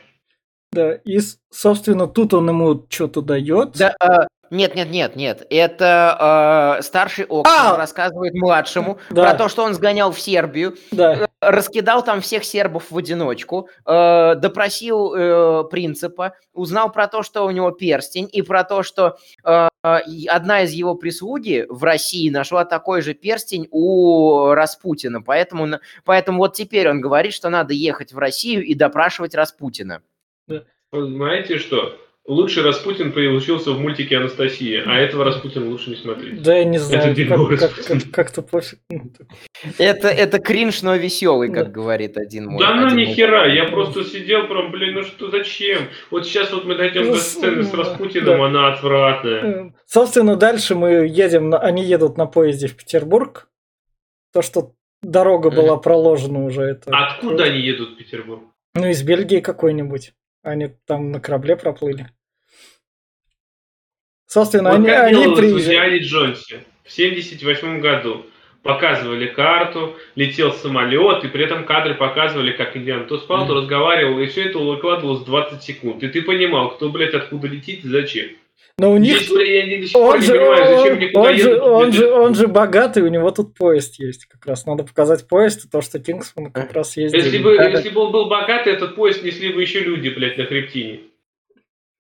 Да, и, собственно, тут он ему что-то дает. Да, а, нет, нет, нет, нет. Это а, старший Оксфорд А! рассказывает младшему Да. про то, что он сгонял в Сербию, Да, раскидал там всех сербов в одиночку, э, допросил э, принципа, узнал про то, что у него перстень, и про то, что э, одна из его прислуги в России нашла такой же перстень у Распутина. Поэтому, поэтому вот теперь он говорит, что надо ехать в Россию и допрашивать Распутина. Вы знаете что? Лучший Распутин получился в мультике Анастасия, а этого Распутина лучше не смотреть. да, я не знаю, дерьмо как- как- как- как-то пофиг. Это, это кринж, но веселый, как Да. говорит один мой. Да ну ни хера, я просто сидел прям, блин, ну что, зачем? Вот сейчас вот мы дойдем Ну, до сцены с Распутиным, да. она отвратная. Э, Собственно, дальше мы едем, на- они едут на поезде в Петербург. То, что дорога была проложена уже. Это Откуда они едут в Петербург? Ну, из Бельгии какой-нибудь. Они там на корабле проплыли. Собственно, Вот они, как они. Индиане Джонсе в 78 году. Показывали карту, летел самолет, и при этом кадры показывали, как Индиан то спал, то Мгм. разговаривал, и все это выкладывалось 20 секунд. И ты понимал, кто, блядь, откуда летит и зачем. Но у них... Здесь, блядь, я Он же, понимаю, зачем мне он, же, он, же, он же богатый, у него тут поезд есть как раз. Надо показать поезд, и то, что Кингсман как раз ездил. Если бы, если бы он был богатый, этот поезд несли бы еще люди, блядь, на хребтине.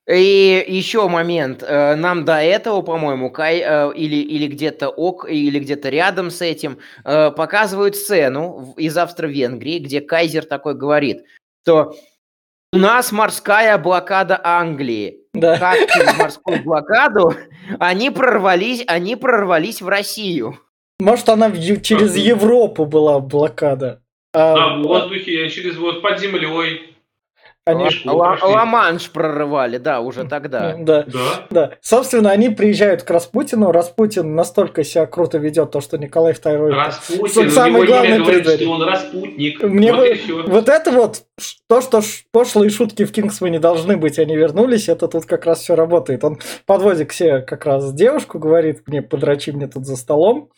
И еще момент. э, Нам до этого, по-моему, Кай э, или, или где-то ок, или где-то рядом с этим э, показывают сцену в- из Австро-Венгрии, где Кайзер такой говорит, что у нас морская блокада Англии. Да. Как *laughs* через морскую блокаду они прорвались, они прорвались в Россию. Может, она в через. Европу была блокада. А, На воздухе, через вот под землей. Они-. Ла-Манш прорывали, да, уже тогда. да. Да. Да, собственно, они приезжают к Распутину. Распутин настолько себя круто ведет, то, что Николай II... Распутин, Самый главный говорит, предатель. что он распутник. Мне вот бы-. Вот это вот, то, что ш- пошлые шутки в Кингсмане должны быть, они вернулись, это тут как раз все работает. Он подводит к себе как раз девушку, говорит мне, подрачи мне тут за столом.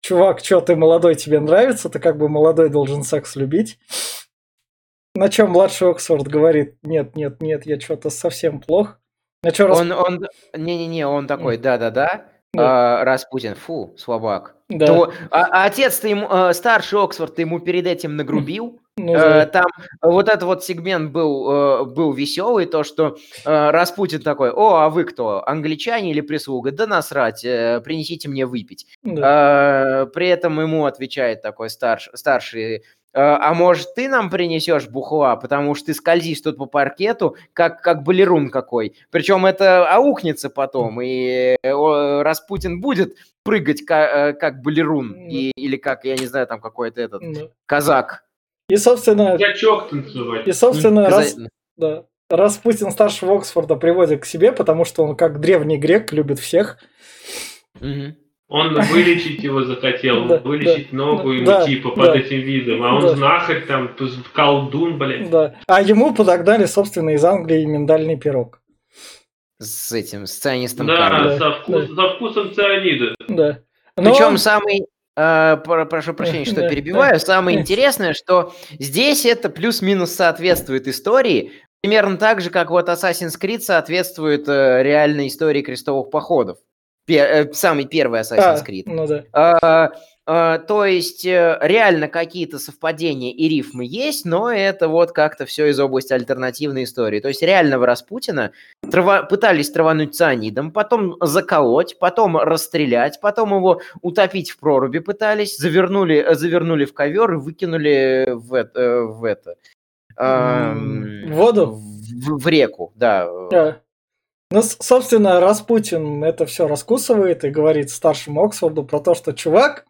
Чувак, что ты молодой, тебе нравится? Ты как бы молодой должен секс любить. На чем младший Оксфорд говорит, нет, нет, нет, я что-то совсем плох. На чем Он, он, не-не-не, он такой, да-да-да, Да. а, Распутин, фу, слабак. Да, То- а, а отец-то ему, э, старший Оксфорд ему перед этим нагрубил. *laughs* ну да. Там вот этот вот сегмент был, э, был веселый, то, что э, Распутин такой, о, а вы кто, англичане или прислуга? Да насрать, принесите мне выпить. да. Э, При этом ему отвечает такой старш, старший, «Э, а может ты нам принесешь бухла, потому что ты скользишь тут по паркету, как, как балерун какой. Причем это аукнется потом, и э, Распутин будет прыгать ка- э, как балерун, и- или как, я не знаю, там какой-то этот Да. казак. И, собственно, Ячок танцевать. и, собственно, раз, Каза- Да. Распутин старшего Оксфорда приводит к себе, потому что он, как древний грек, любит всех. Мгм. Он *laughs* вылечить его захотел, Да, вылечить да, ногу ему да, типа да. под этим видом, а он Да. знахарь там, колдун, блядь. Да. А ему подогнали, собственно, из Англии миндальный пирог. С этим, с цианистом Да. Да, со, вкус- со вкусом цианида. Да. Но Причем самый, э, про- прошу прощения, что *laughs* Да, перебиваю, самое Да. интересное, что здесь это плюс-минус соответствует истории, примерно так же, как вот Assassin's Creed соответствует э, реальной истории крестовых походов. Пе- э, самый первый Assassin's а, Creed. ну да. А, а, то есть э, реально какие-то совпадения и рифмы есть, но это вот как-то все из области альтернативной истории. То есть реального Распутина трава- пытались травануть цианидом, потом заколоть, потом расстрелять, потом его утопить в проруби пытались, завернули, э, завернули в ковер и выкинули в это. В, это в воду? В, в реку, да. Да. Ну, собственно, Распутин это все раскусывает и говорит старшему Оксфорду про то, что чувак,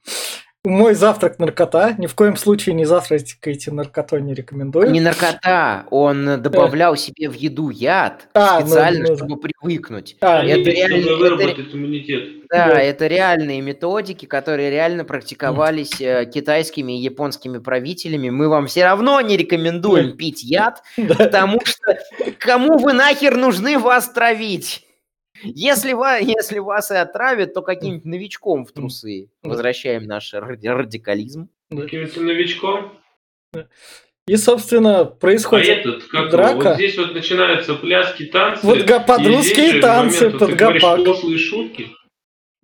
Мой завтрак наркота. Ни в коем случае не завтракайте наркотой, не рекомендую. Не наркота, он добавлял себе в еду яд А, ну, специально, ну, чтобы привыкнуть. А, это реально- это- иммунитет. Да, Да. это реальные методики, которые реально практиковались э, китайскими и японскими правителями. Мы вам все равно не рекомендуем пить яд, *laughs* Да. потому что кому вы нахер нужны вас травить? Если, ва- если вас и отравят, то каким-нибудь новичком в трусы. Да. Возвращаем наш ради- радикализм. Каким-то новичком. И, собственно, А происходит... этот, как драка. вот здесь вот начинаются пляски, танцы. Вот га- под и здесь русские же танцы, момент, вот под говоришь, гопак. пошлые шутки.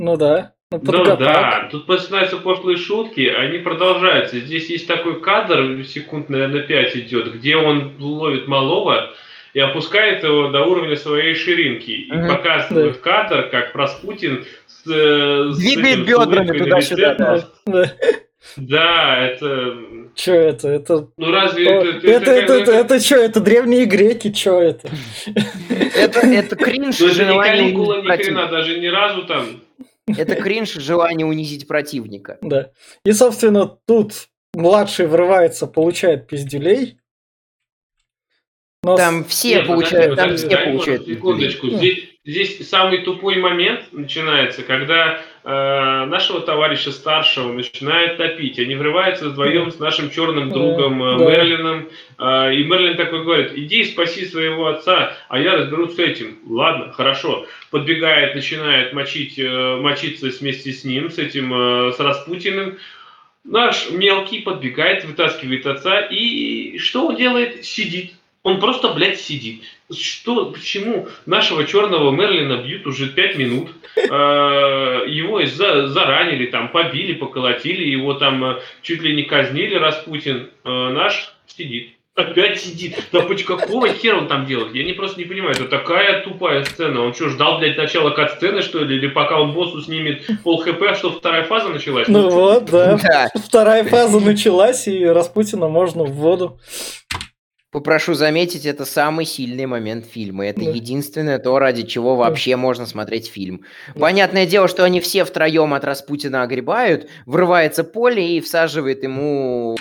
Ну да. Ну, под Ну гопак. да, тут начинаются пошлые шутки, они продолжаются. Здесь есть такой кадр, секунд, наверное, 5 идет, где он ловит малого и опускает его до уровня своей ширинки. И Мгм. показывает кадр, как Распутин с, э, с Двигает этим, с бедрами туда-сюда, да. Да. Да, это... Чё это? Это... Ну разве О, это... Это, это, это, это- это чё? Это древние греки, чё это? Это, это кринж это не желание Калигула, унизить ни хрена, противника. даже ни разу там... Это кринж желание унизить противника. Да. И, собственно, тут младший врывается, получает пиздюлей. Но Там все Нет, получают, там все получают. Секундочку. Ну. Здесь, здесь самый тупой момент начинается, когда э, нашего товарища старшего начинают топить. Они врываются вдвоем с нашим черным другом э, да. Мерлином. э, и Мерлин такой говорит, иди спаси своего отца, а я разберусь с этим. Ладно, хорошо. Подбегает, начинает мочить, э, мочиться вместе с ним, с этим, э, с Распутиным. Наш мелкий подбегает, вытаскивает отца, и что он делает? Сидит. Он просто, блядь, сидит. Что, почему нашего черного Мерлина бьют уже пять минут? Э, Его за- заранили, там, побили, поколотили, его там э, чуть ли не казнили Распутин. Э, Наш сидит. Опять сидит. Да почему какого хера он там делает? Я не просто не понимаю. Это такая тупая сцена. Он что, ждал, блядь, начала кат-сцены, что ли? Или пока он боссу снимет пол хп, а что вторая фаза началась? Ну вот, да. Да. Вторая фаза началась, и Распутина можно в воду. Попрошу заметить, это самый сильный момент фильма. Это Да. единственное то, ради чего вообще можно смотреть фильм. Понятное дело, что они все втроем от Распутина огребают, врывается поле и всаживает ему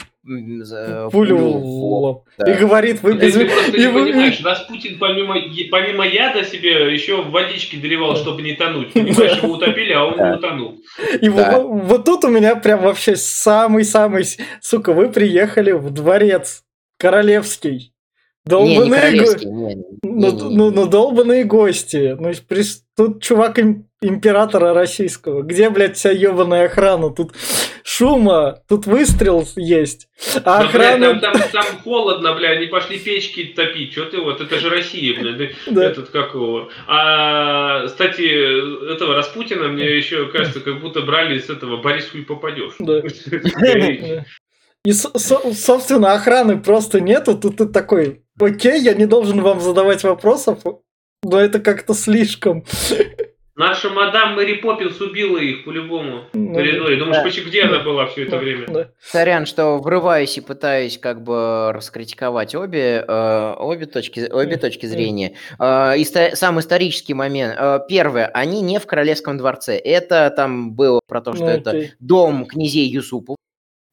Пулю в в да. И говорит, вы без... ты просто и не вы- понимаешь, Распутин помимо, помимо яда себе еще водички доливал, чтобы не тонуть. Понимаешь, его утопили, а он Да. не утонул. И Да. вот, вот тут у меня прям вообще самый-самый... Сука, вы приехали в дворец королевский. Не, не Долбаные го- королевский, не, не, Ну, не, не. ну, ну, долбаные гости. Ну, тут чувак им- императора российского. Где, блядь, вся ебаная охрана? Тут шума, тут выстрел есть. А Да, блядь, охрана... там, там, там холодно, бля, они пошли печки топить. Что ты вот, это же Россия, бля. ты- *laughs* Да. Этот как его. А, кстати, этого Распутина мне еще кажется, как будто брали из этого Борис хуй попадешь. Да. *laughs* *laughs* И, со- со- собственно, охраны просто нету. Тут ты такой, окей, я не должен вам задавать вопросов, но это как-то слишком. Наша мадам Мэри Поппинс убила их по-любому. Ну, коридоре. Думаешь, да. почему- где она была все это Да, время? да. Сорян, что врываюсь и пытаюсь как бы раскритиковать обе, э, обе, точки, обе точки зрения. Э, исто- сам исторический момент. Э, первое, они не в Королевском дворце. Это там было про то, что Ну, это дом князей Юсупов,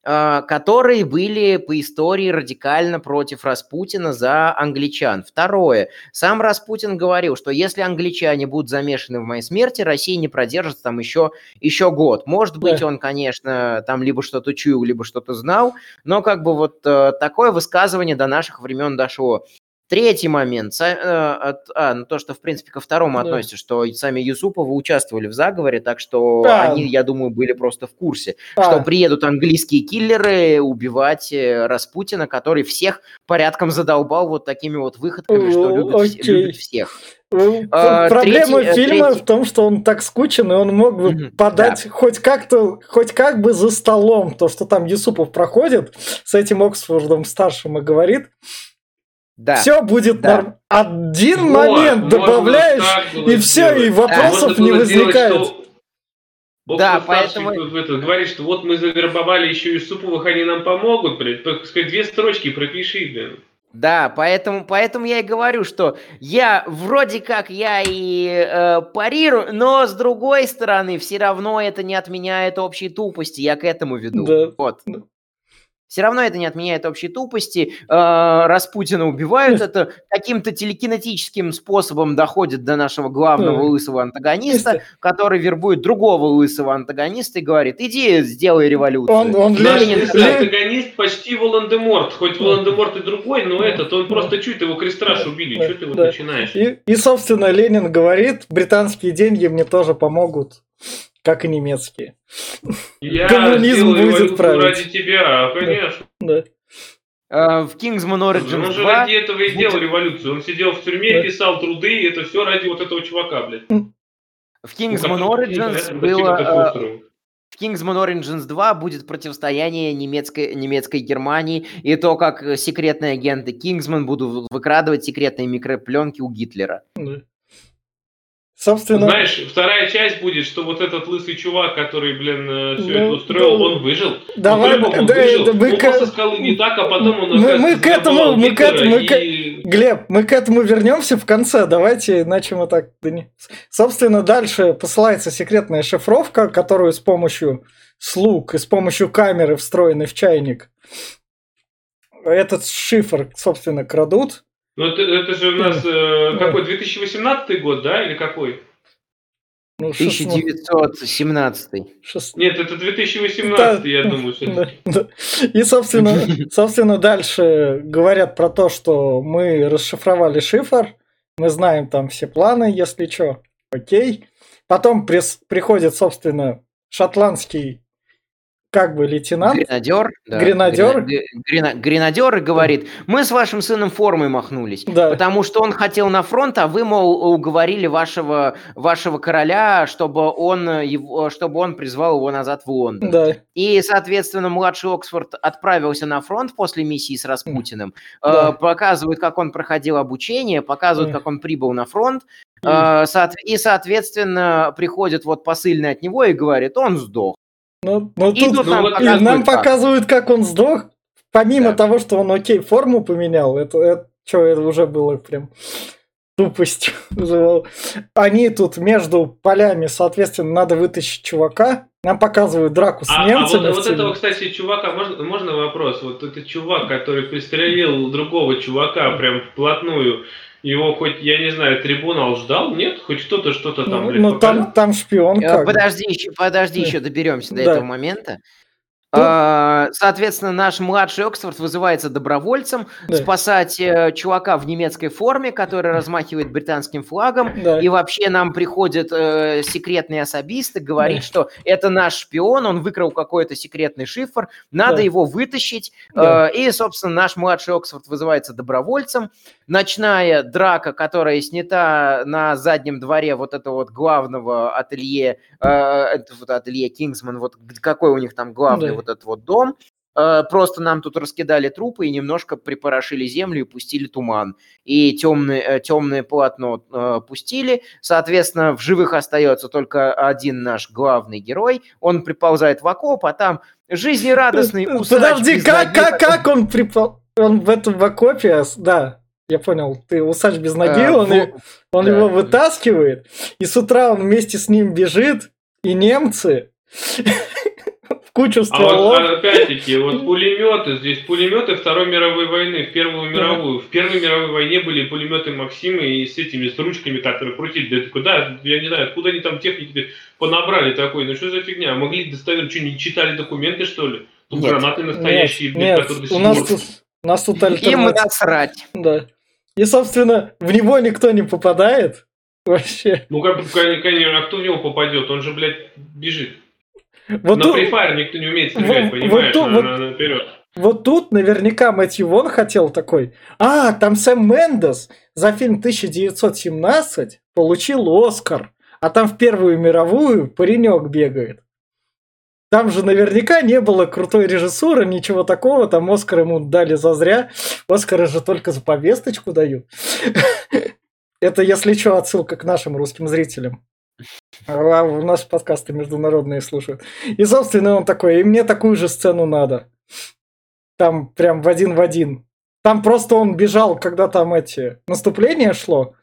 которые были по истории радикально против Распутина за англичан. Второе, сам Распутин говорил, что если англичане будут замешаны в моей смерти, Россия не продержится там еще, еще год. Может быть, Да. он, конечно, там либо что-то чуял, либо что-то знал, но как бы вот э, такое высказывание до наших времен дошло. Третий момент, э, а, ну то, что в принципе ко второму Да. относится, что сами Юсуповы участвовали в заговоре, так что Да. они, я думаю, были просто в курсе, А, что приедут английские киллеры убивать э, Распутина, который всех порядком задолбал вот такими вот выходками, что любит, окей. любит всех. ну, а, Проблема третий- э, фильма третий- в том, что он так скучен, и он мог бы Мгм, подать хоть как-то, хоть как бы за столом, то, что там Юсупов проходит с этим Оксфордом старшим и говорит, Да. все будет да. норм. Один Вот, момент добавляешь, и все, и сделать. вопросов Можно не сделать, возникает. что Да, Оксфорд старший поэтому- это говорит, что вот мы завербовали еще Юсуповых, они нам помогут, блядь. Сказать, две строчки пропиши, блин. Да, поэтому, поэтому я и говорю, что я вроде как я и э, парирую, но с другой стороны, все равно это не отменяет общей тупости. Я к этому веду. Да. Вот. Все равно это не отменяет общей тупости. Э, Распутина убивают, это каким-то телекинетическим способом доходит до нашего главного лысого антагониста, который вербует другого лысого антагониста и говорит, иди сделай революцию. Он, он Наш Ленин- антагонист почти Волан-де-Морт. Хоть. Волан-де-Морт и другой, но этот, он просто чуть его крестраж убили. Да. Что ты вот начинаешь? И, и, собственно, Ленин говорит, британские деньги мне тоже помогут, как и немецкие. Я Коммунизм сделаю будет править. ради тебя, конечно. Да. Э, В Kingsman Он Origins же 2 ради этого и будет- делал революцию. Он сидел в тюрьме, Да. писал труды, и это все ради вот этого чувака, блядь. в Kingsman Ну, как- Origins непонятно, было... В Kingsman Origins 2 будет противостояние немецкой, немецкой Германии и то, как э, секретные агенты Kingsman будут выкрадывать секретные микропленки у Гитлера. да. Собственно, Знаешь, вторая часть будет, что вот этот лысый чувак, который, блин, все Ну, это устроил, да. он выжил. Давай, он, по-любому да, выжил. да, мы он к- просто скалы не так, а потом он, Мы- мы к этому- мы к этому- мы к- и- Глеб, мы к этому вернемся в конце. Давайте, иначе мы так... да Собственно, дальше посылается секретная шифровка, которую с помощью слуг и с помощью камеры, встроенной в чайник, этот шифр, собственно, крадут. Ну, это, это же у нас э, какой, 2018 год, да, или какой? Ну, шестно- 1917. шест- Нет, это 2018, Да, я думаю. Да, да. И, собственно, *laughs* собственно, дальше говорят про то, что мы расшифровали шифр, мы знаем там все планы, если что, окей. Потом прис- приходит, собственно, шотландский как бы лейтенант. Гренадер. да, Гренадер. грена- грена- Гренадер и говорит, мы с вашим сыном формой махнулись. Да, Потому что он хотел на фронт, а вы, мол, уговорили вашего, вашего короля, чтобы он, его, чтобы он призвал его назад в Лондон. да, И, соответственно, младший Оксфорд отправился на фронт после миссии с Распутиным. Да. Э, Показывает, как он проходил обучение, показывает, Да. как он прибыл на фронт. Э, И, соответственно, приходит вот посыльный от него и говорит, он сдох. Ну, ну И тут нам вот- показывают нам как. показывают, как он сдох. Помимо Да. того, что он окей, форму поменял, это, это что, это уже было прям тупость. *laughs* Они тут между полями, соответственно, надо вытащить чувака. Нам показывают драку с А, а немцами. вот, в вот стиле- этого, кстати, чувака, можно, можно вопрос? Вот этот чувак, который пристрелил другого чувака прям вплотную, его хоть, я не знаю, трибунал ждал? Нет? Хоть кто-то что-то там, Ну, блядь, ну, там, там шпион Э, как. Подожди еще, подожди еще, доберемся до Да. этого момента. Ну- А, Соответственно, наш младший Оксфорд вызывается добровольцем Да. спасать э, чувака в немецкой форме, который размахивает британским флагом. Да. И вообще нам приходит э, секретный особист и говорит, Да. что это наш шпион, он выкрал какой-то секретный шифр, надо Да. его вытащить. Да. Э, и, собственно, наш младший Оксфорд вызывается добровольцем. Ночная драка, которая снята на заднем дворе вот этого вот главного ателье, э, вот ателье Кингсман, вот какой у них там главный Да. Вот этот вот дом. Э, Просто нам тут раскидали трупы и немножко припорошили землю и пустили туман. И темное, темное полотно э, пустили. Соответственно, в живых остается только один наш главный герой. Он приползает в окоп, а там жизнерадостный усач Подожди, как, как, как он припал? Он в этом в окопе, да, я понял, ты усач без ноги, Э, он, и- он да. его вытаскивает, и с утра он вместе с ним бежит, и немцы кучу А стволов. вот а, опять-таки, вот *laughs* пулеметы, здесь пулеметы Второй мировой войны, в Первую мировую. В Первой мировой войне были пулеметы Максимы и с этими, с ручками, которые крутили. Да это куда, я не знаю, откуда они там техники понабрали такой, ну что за фигня? Могли доставить, что, не читали документы, что ли? Тут Нет. гранаты настоящие, Нет, блин, нет, которые до у нас тут, у нас тут Им альтернатива. насрать. Да. И, собственно, в него никто не попадает. Вообще. Ну, как конечно, а кто в него попадет? Он же, блядь, бежит. Вот на тут, Free Fire никто не умеет стрелять, Вот- вот понимаешь? тут- на, вот- на- наперед. вот тут наверняка Мэтью Вон хотел такой. А, там Сэм Мендес за фильм 1917 получил Оскар. А там в Первую мировую паренек бегает. Там же наверняка не было крутой режиссуры, ничего такого. Там Оскар ему дали зазря. Оскары же только за повесточку дают. *laughs* Это, если что, отсылка к нашим русским зрителям. А у нас подкасты международные слушают. И, собственно, он такой, и мне такую же сцену надо. Там прям в один в один. Там просто он бежал, когда там эти наступления шло,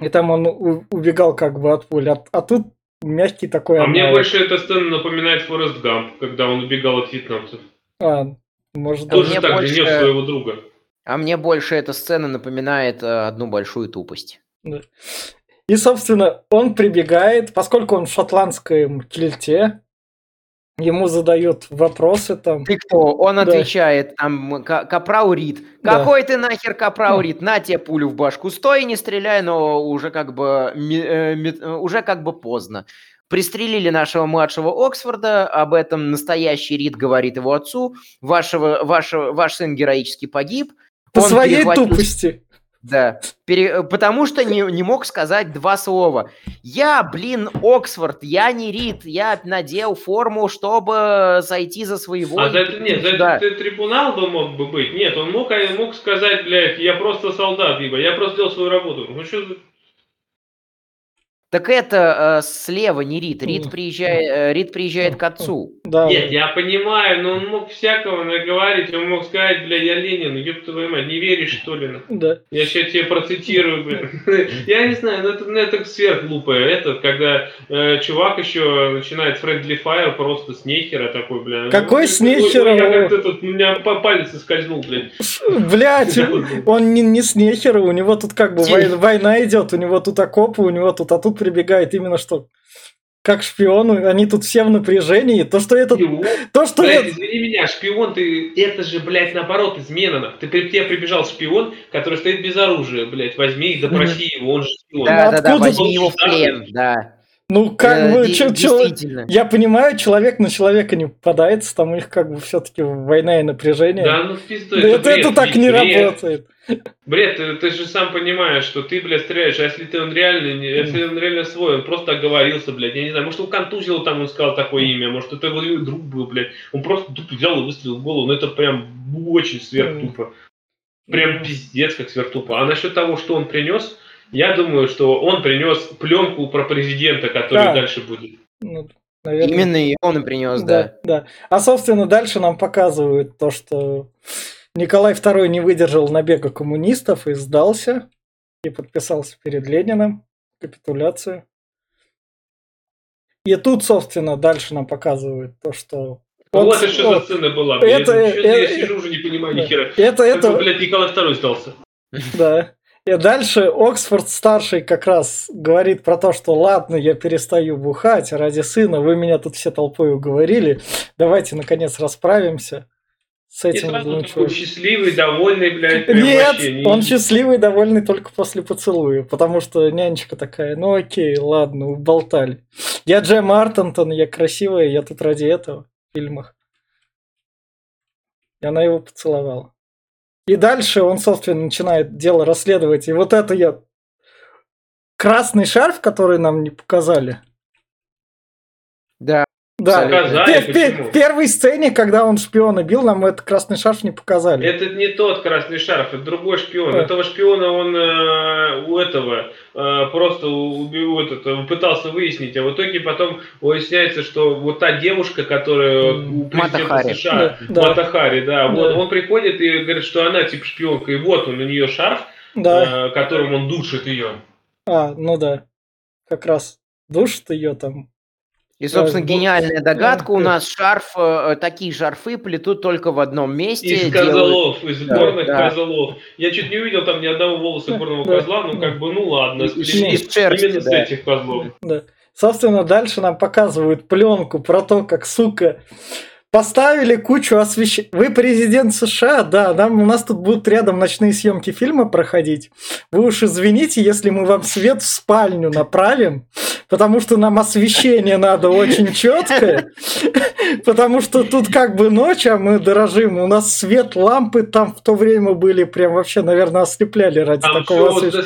и там он убегал как бы от пули. А, а тут мягкий такой. А мне больше эта сцена напоминает Форест Гамп, когда он убегал от вьетнамцев. А, может быть. Тоже так больше... донес своего друга. А мне больше эта сцена напоминает э, одну большую тупость. Да. И, собственно, он прибегает, поскольку он в шотландском кельте, ему задают вопросы там. Ты кто? Он да. отвечает, там, Капрау Рид. Какой да. ты нахер Капрау Рид? На тебе пулю в башку. Стой, не стреляй, но уже как бы, э, э, уже как бы поздно. Пристрелили нашего младшего Оксфорда, об этом настоящий Рид говорит его отцу. Вашего, вашего, ваш сын героически погиб. По он своей перехватил... тупости. Да, Пере... потому что не, не мог сказать два слова. Я, блин, Оксфорд, я не Рид, я надел форму, чтобы зайти за своего. А за это нет, за это трибунал бы мог бы быть. Нет, он мог, мог сказать, блядь, я просто солдат, либо я просто делал свою работу. Ну что. Так это э, слева не Рид. Рид приезжает, э, Рид приезжает к отцу. Да. Нет, я понимаю, но он мог всякого наговорить. Он мог сказать, бля, я Ленин, ёб твою мать, не веришь, что ли? Да. Я сейчас тебе процитирую, бля. *laughs* Я не знаю, но это, ну, это сверхглупое. Это, когда э, чувак еще начинает Friendly Fire просто с нехера такой, бля. Какой с нехера? Я как-то тут, у меня по палец скользнул, блядь. Блядь, он не, не с нехера, у него тут как бы война идет, у него тут окопы, у него тут, а тут прибегает именно что как шпион, они тут все в напряжении. То, что это... Шпион? То, что блядь, это... извини меня, шпион, ты... Это же, блядь, наоборот, измена. Ты при тебе прибежал шпион, который стоит без оружия, блядь. Возьми и допроси его, он же шпион. Да, да, да, возьми его в плен, да. Ну, как э, бы, чё, чё, я понимаю, человек на человека не попадается, там у них как бы все-таки война и напряжение. Да, ну в пизду, да это, бред, это так не бред. работает. Бред, ты, ты же сам понимаешь, что ты, блядь, стреляешь, а если ты он реально, если он реально свой, он просто оговорился, блядь, я не знаю, может он контузил там, он сказал такое имя, может это его друг был, блядь, он просто тупо взял и выстрелил в голову, но это прям очень сверхтупо. Прям пиздец как сверхтупо. А насчет того, что он принес, я думаю, что он принес пленку про президента, который да. дальше будет. Ну, наверное. Именно и он и принес, да, да. Да. А собственно дальше нам показывают то, что Николай II не выдержал набега коммунистов и сдался и подписался перед Лениным капитуляцию. И тут, собственно, дальше нам показывают то, что он, вот это что за сцена была. Это, я, это, я сижу уже не понимаю ни хера. Это, это, блядь, Николай II сдался. Да. И дальше Оксфорд старший как раз говорит про то, что ладно, я перестаю бухать ради сына, вы меня тут все толпой уговорили, давайте наконец расправимся с этим злым человеком. счастливый, довольный, блядь. Нет, не... он счастливый, довольный только после поцелуя, потому что нянечка такая, ну окей, ладно, уболтали. Я Джем Артентон, я красивая, я тут ради этого в фильмах. И она его поцеловала. И дальше он, собственно, начинает дело расследовать. И вот это я... Красный шарф, который нам не показали. Да. Показали, в, в, в первой сцене, когда он шпиона бил, нам этот красный шарф не показали. Это не тот красный шарф, это другой шпион. Да. Этого шпиона он э, у этого э, просто убил, этот, э, пытался выяснить, а в итоге потом выясняется, что вот та девушка, которая у президента Матахари. США, да, Матахари, да, да, вот он приходит и говорит, что она типа шпионка, и вот он у нее шарф, да. э, которым он душит ее. А, ну да, как раз душит ее там и, собственно, гениальная догадка. У нас шарф, э, такие шарфы плетут только в одном месте. Из козлов, делают... из горных да, козлов. Я чуть не увидел там ни одного волоса горного козла, ну как бы, ну ладно. Из, из шерсти, именно да. с этих козлов. Да. Собственно, дальше нам показывают пленку про то, как, сука, Поставили кучу освещения. Вы президент США, да, нам, у нас тут будут рядом ночные съемки фильма проходить. Вы уж извините, если мы вам свет в спальню направим, потому что нам освещение надо очень четкое, потому что тут как бы ночь, а мы дорожим. У нас свет, лампы там в то время были прям вообще, наверное, ослепляли ради там такого освещения.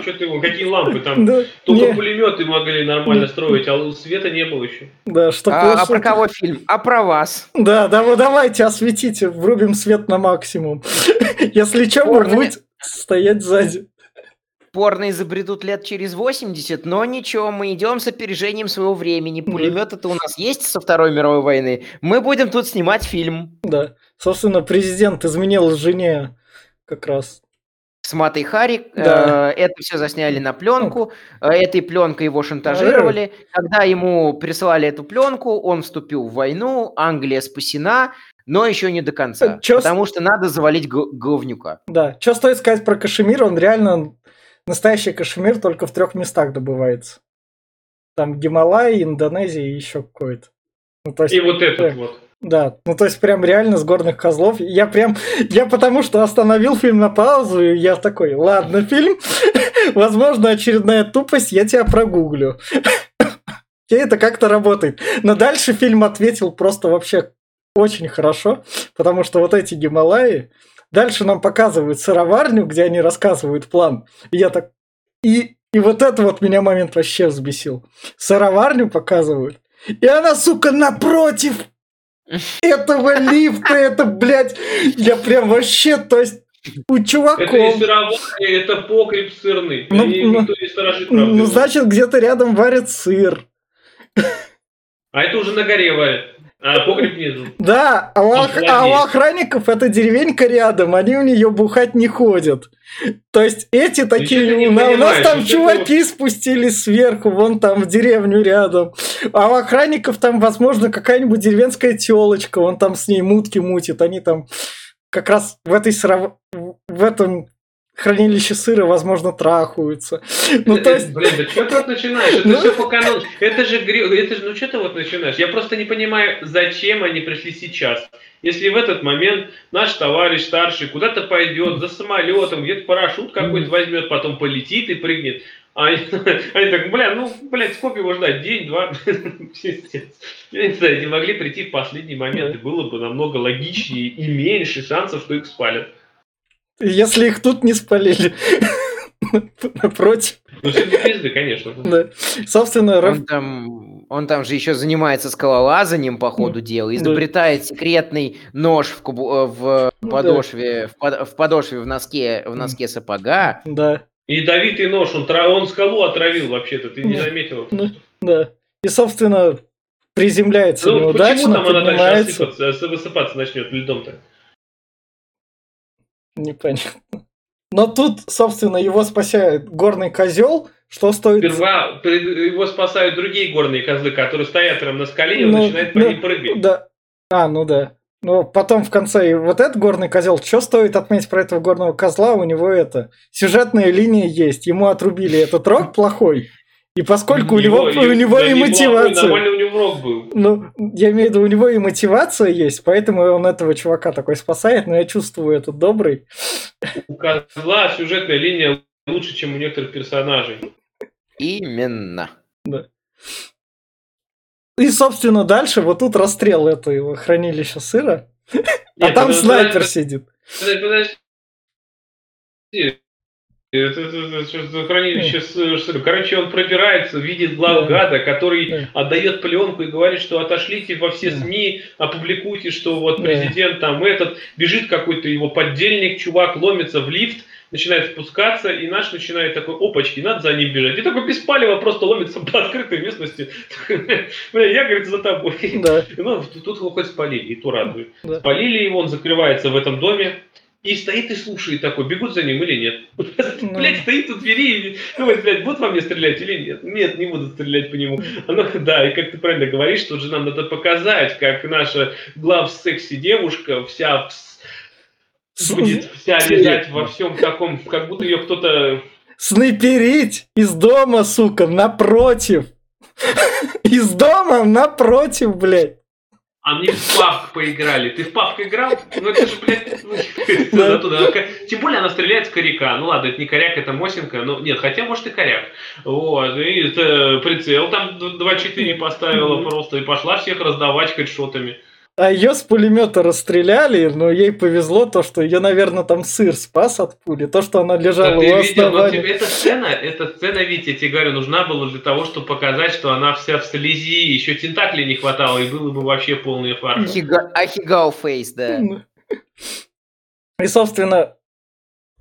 Что ты, какие лампы там? Да, Только не... пулеметы могли нормально строить, а света не было еще. Да, что а, а про кого фильм? А про вас? Да, да, вот давайте осветите, врубим свет на максимум. *laughs* Если что, мы будем стоять сзади. Порно изобретут лет через 80, но ничего, мы идем с опережением своего времени. Пулемет это у нас есть со Второй мировой войны. Мы будем тут снимать фильм. Да. Собственно, президент изменил жене как раз. С Матой Хари. Да. Э, Это все засняли на пленку. Э, Этой пленкой его шантажировали. Когда ему прислали эту пленку, он вступил в войну. Англия спасена, но еще не до конца. Чё с- Потому что надо завалить г- говнюка. Да. Что стоит сказать про Кашемир? Он реально настоящий Кашемир только в трех местах добывается. Там Гималай, Индонезия и еще какой-то. Ну, то есть, И вот этот э, вот. Да, ну то есть прям реально с горных козлов. Я прям, я потому что остановил фильм на паузу, и я такой, ладно, фильм, *laughs* возможно, очередная тупость, я тебя прогуглю. *laughs* И это как-то работает. Но дальше фильм ответил просто вообще очень хорошо, потому что вот эти Гималаи, дальше нам показывают сыроварню, где они рассказывают план. И я так... И, и вот это вот меня момент вообще взбесил. Сыроварню показывают, и она, сука, напротив этого лифта, это, блядь, я прям вообще, то есть, у Это не чуваков... сыроварня, это покреп сырный. Ну, И ну, никто не сторожит, правда. Ну, значит, где-то рядом варят сыр. А это уже на горе варят. А погреб внизу. Да, а у, ох- а у охранников это деревенька рядом, они в нее бухать не ходят. То есть эти такие, у, на- у нас там вот это чуваки спустились сверху, вон там в деревню рядом. А у охранников там, возможно, какая-нибудь деревенская телочка, он там с ней мутки мутит, они там как раз в этой сыров- в этом хранилище сыра, возможно, трахаются. Ну, то есть... Блин, да что ты вот начинаешь? Это Ну. все по канону. Это же это же, ну что ты вот начинаешь? Я просто не понимаю, зачем они пришли сейчас. Если в этот момент наш товарищ старший куда-то пойдет за самолетом, где-то парашют какой-то возьмет, потом полетит и прыгнет. А они, *laughs* они так, бля, ну, блядь, сколько его ждать? День, два? *laughs* Я не знаю, не могли прийти в последний момент, и было бы намного логичнее и меньше шансов, что их спалят. Если их тут не спалили. *laughs* Напротив. Ну, все пизды, конечно. Да. Собственно, Раф- Он там, он там же еще занимается скалолазанием по ходу дела, изобретает секретный нож в, кубу- э, в подошве, в, под- в подошве в носке, в носке сапога. Да, И ядовитый нож, он, тра- он скалу отравил вообще-то, ты не заметил? ну, да. И, собственно, приземляется Ну, почему неудачно, там она дальше поднимается. осыпаться, ос- высыпаться начнет льдом-то? Непонятно. Но тут, собственно, его спасает горный козел, что стоит... Сперва его спасают другие горные козлы, которые стоят прямо на скале, и он Ну, начинает по ну, ним прыгать. Да. А, ну да. Но потом в конце и вот этот горный козел, что стоит отметить про этого горного козла, у него это сюжетная линия есть, ему отрубили этот рог плохой, и поскольку у него, у него да и неплохой, мотивация, Нормальный у него рог был. ну, я имею в виду, у него и мотивация есть, поэтому он этого чувака такой спасает, но я чувствую этот добрый. У козла сюжетная линия лучше, чем у некоторых персонажей. Именно. И, собственно, дальше вот тут расстрел этого хранилища сыра, *laughs* а Нет, там подожди, снайпер сидит. Подожди, подожди. Это, это- это за хранилище ли? Короче, он пробирается, видит главгада, который Да. отдает пленку и говорит, что отошлите во все. СМИ, опубликуйте, что вот президент там этот, бежит какой-то его поддельник, чувак ломится в лифт, начинает спускаться, и наш начинает такой, опачки, надо за ним бежать. И такой беспалево просто ломится *laughs* по открытой местности. *laughs* Бля, я, говорит, за тобой. Да, Ну, тут его хоть спалили, и то радует. Да. Спалили его, он закрывается в этом доме, и стоит и слушает такой, бегут за ним или нет. *laughs* Ну. Блять, стоит у двери и думает, блядь, будут во мне стрелять или нет? Нет, не будут стрелять по нему. Оно, да, и как ты правильно говоришь, тут же нам надо показать, как наша глав секси девушка вся будет вся лежать во всем таком, как будто ее кто-то снайперить из дома, сука, напротив. *laughs* Из дома напротив, блядь. А мне в папку поиграли. Ты в папку играл? Ну это же, блядь, ну. *laughs* Тем более она стреляет с коряка. Ну ладно, это не коряк, это Мосинка. Ну нет, хотя может и коряк. Вот. И это прицел там 2-4 *laughs* поставила просто и пошла всех раздавать хедшотами. А ее с пулемета расстреляли, но ей повезло то, что ее, наверное, там сыр спас от пули. То, что она Да лежала ты у видел, ну, тебе эта сцена, эта сцена, Витя, я тебе говорю, нужна была для того, чтобы показать, что она вся в слези, еще тентаклей не хватало, и было бы вообще полный фарш. Ахига- Ахигау фейс, да. И, собственно,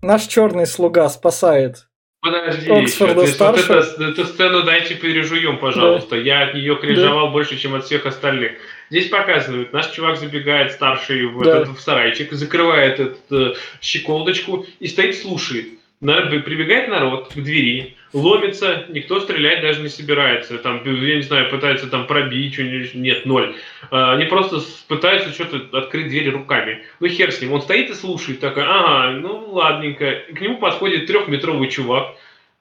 наш черный слуга спасает. Подожди, Оксфорда еще. Ты вот это- эту сцену дайте пережуем, пожалуйста. Я от нее кринжовал больше, чем от всех остальных. Здесь показывают, наш чувак забегает старший в, Да. этот, в сарайчик, закрывает эту э, щеколдочку и стоит слушает. Прибегает народ к двери, ломится, никто стрелять даже не собирается. Там, я не знаю, пытается там пробить что-нибудь. Нет, ноль. А, Они просто пытаются что-то открыть двери руками. Ну хер с ним. Он стоит и слушает, такой, ага, ну ладненько. И к нему подходит трехметровый чувак.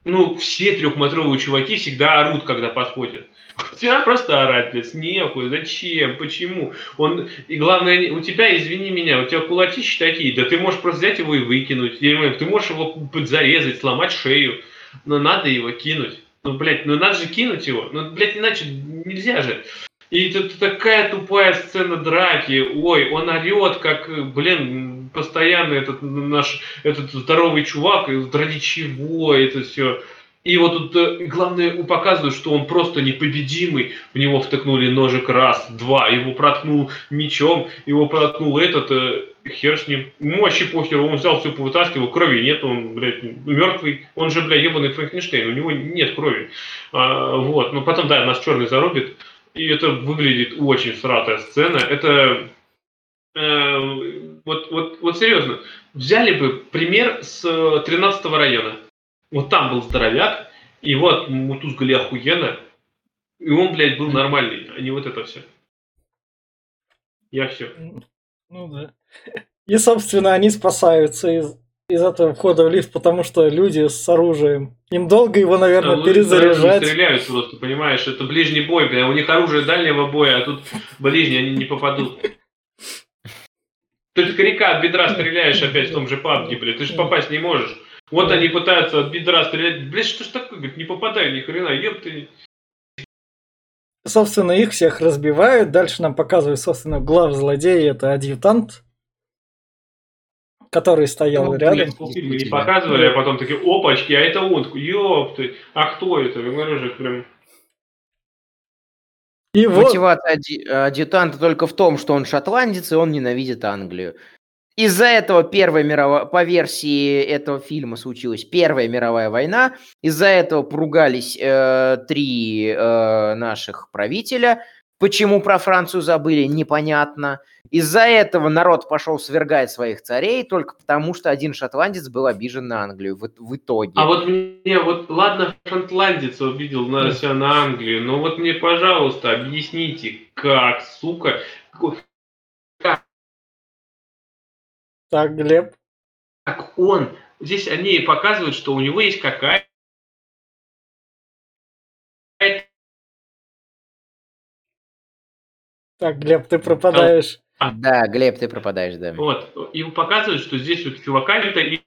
Ну, все трехметровые чуваки всегда орут, когда подходят. Тебя просто орать, блядь, нехуй, зачем, почему? Он, и главное, у тебя, извини меня, у тебя кулачища такие, да ты можешь просто взять его и выкинуть, Я знаю, ты можешь его зарезать, сломать шею, но надо его кинуть. Ну, блядь, ну надо же кинуть его, ну, блядь, иначе нельзя же. И тут такая тупая сцена драки, ой, он орет, как, блин, постоянно этот наш, этот здоровый чувак, ради чего это все. И вот тут э, главное показывают, что он просто непобедимый. В него втыкнули ножик раз, два, его проткнул мечом, его проткнул этот, э, хер с ним. Ему вообще похер, он взял все повытаскивал, крови нет, он, блядь, мертвый. Он же, блядь, ебаный Франкенштейн, у него нет крови. А, вот, ну потом, да, нас черный зарубит. И это выглядит очень сратая сцена. Это э, вот, вот, вот серьезно, взяли бы пример с 13 района. Вот там был здоровяк, и вот мутузгали охуенно, и он, блядь, был нормальный, а не вот это все. Я все. Ну да. *laughs* И, собственно, они спасаются из, из этого входа в лифт, потому что люди с оружием. Им долго его, наверное, перезаряжать. стреляют просто, понимаешь, это ближний бой, бля, у них оружие дальнего боя, а тут ближний, они не попадут. Ты с коряка от бедра стреляешь опять в том же пабге, блядь, ты же попасть не можешь. Вот они пытаются от бедра стрелять. Блядь, что ж такое? Говорит, не попадай ни хрена, еб ты. Собственно, их всех разбивают. Дальше нам показывают, собственно, глав злодея. Это адъютант, который стоял Ну, рядом. полфильма не показывали, а потом такие, опачки, а это он. Такой, Ёб ты, а кто это? Я говорю же, прям... И вот, Мотивация адъютанта только в том, что он шотландец, и он ненавидит Англию. Из-за этого Первая мировая, по версии этого фильма случилась Первая мировая война. Из-за этого поругались э, три э, наших правителя. Почему про Францию забыли, непонятно. Из-за этого народ пошел свергать своих царей, только потому что один шотландец был обижен на Англию в, в итоге. А вот мне, вот, ладно, шотландец обидел на себя на Англию, но вот мне, пожалуйста, объясните, как, сука, так, Глеб. как он, здесь они показывают, что у него есть какая Так, Глеб, ты пропадаешь. Да, Глеб, ты пропадаешь, да. Вот, и показывают, что здесь вот чувака это их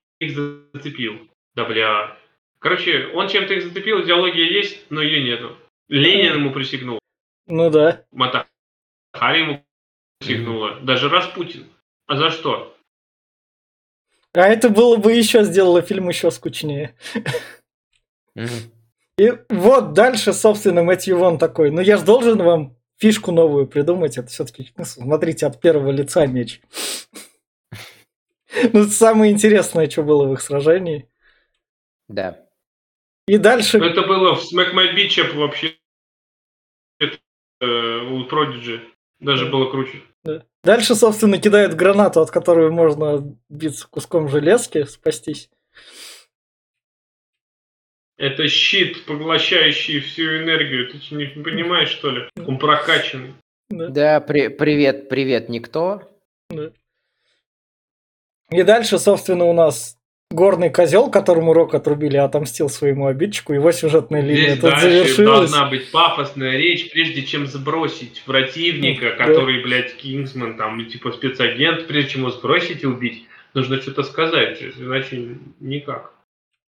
зацепил. Да бля. Короче, он чем-то их зацепил, идеология есть, но ее нету. Ленин ему присягнул, Ну да. Матахари ему присягнула, даже Распутин. А за что? А это было бы еще, сделало фильм еще скучнее. И вот дальше, собственно, Мэтью Вон такой. Ну я же должен вам фишку новую придумать. Это все-таки, ну, смотрите, от первого лица меч. *laughs* Ну, это самое интересное, что было в их сражении. Да. И дальше... Это было в Smack My Bitch Up вообще э, у Prodigy. Даже было круче. Да. Дальше, собственно, кидают гранату, от которой можно биться куском железки, спастись. Это щит, поглощающий всю энергию. Ты что, не понимаешь, что ли? Он прокачанный. Да. Да, при- привет, привет, никто. И дальше, собственно, у нас горный козел, которому рок отрубили, отомстил своему обидчику. Его сюжетная линия Здесь тут дальше завершилась. должна быть пафосная речь, прежде чем сбросить противника, Да. который, блядь, Кингсман, там, типа спецагент, прежде чем его сбросить и убить, нужно что-то сказать, иначе никак.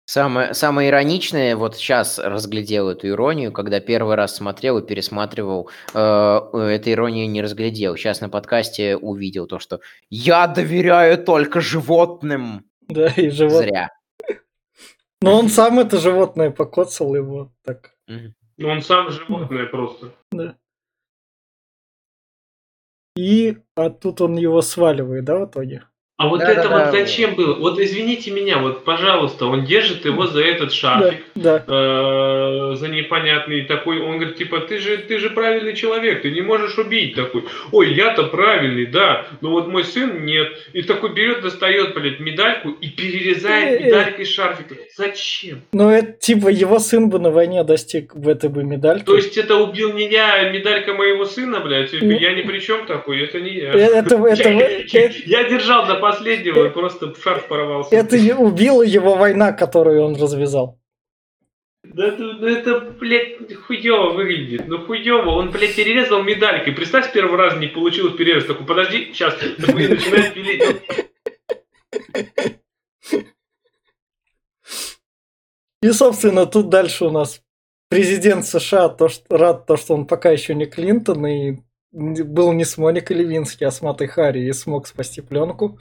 Самое, самое ироничное, вот сейчас разглядел эту иронию, когда первый раз смотрел и пересматривал, э, этой иронии не разглядел. Сейчас на подкасте увидел то, что я доверяю только животным. *laughs* Да, и живот. Зря. Но он сам это животное покоцал его. Так. Ну, он сам животное просто. Да. И а тут он его сваливает, да, в итоге? А вот Да, это да, вот да. зачем было? Вот извините меня, вот пожалуйста, он держит его за этот Да, шарфик, да. э, за непонятный такой, он говорит, типа, ты же, ты же правильный человек, ты не можешь убить такой. Ой, я-то правильный, да, но вот мой сын нет. И такой берет, достает, блядь, медальку и перерезает медалькой шарфик. Зачем? Ну, это типа его сын бы на войне достиг в этой бы медальки. То есть это убил не я, а медалька моего сына, блядь, я ни при чем такой, это не я. Э, это, это, Я, *laughs* я держал до последнего, и просто шарф порвался. это убила его война, которую он развязал. Да это, ну это, блядь, хуево выглядит. Ну хуево, он, блядь, перерезал медалькой. Представь, с первого раза не получилось перерез. Такой, подожди, сейчас. Такой, начинает пилить. И, собственно, тут дальше у нас президент США то, что, рад то, что он пока еще не Клинтон и был не с Моникой Левински, а с Матой Харри и смог спасти пленку.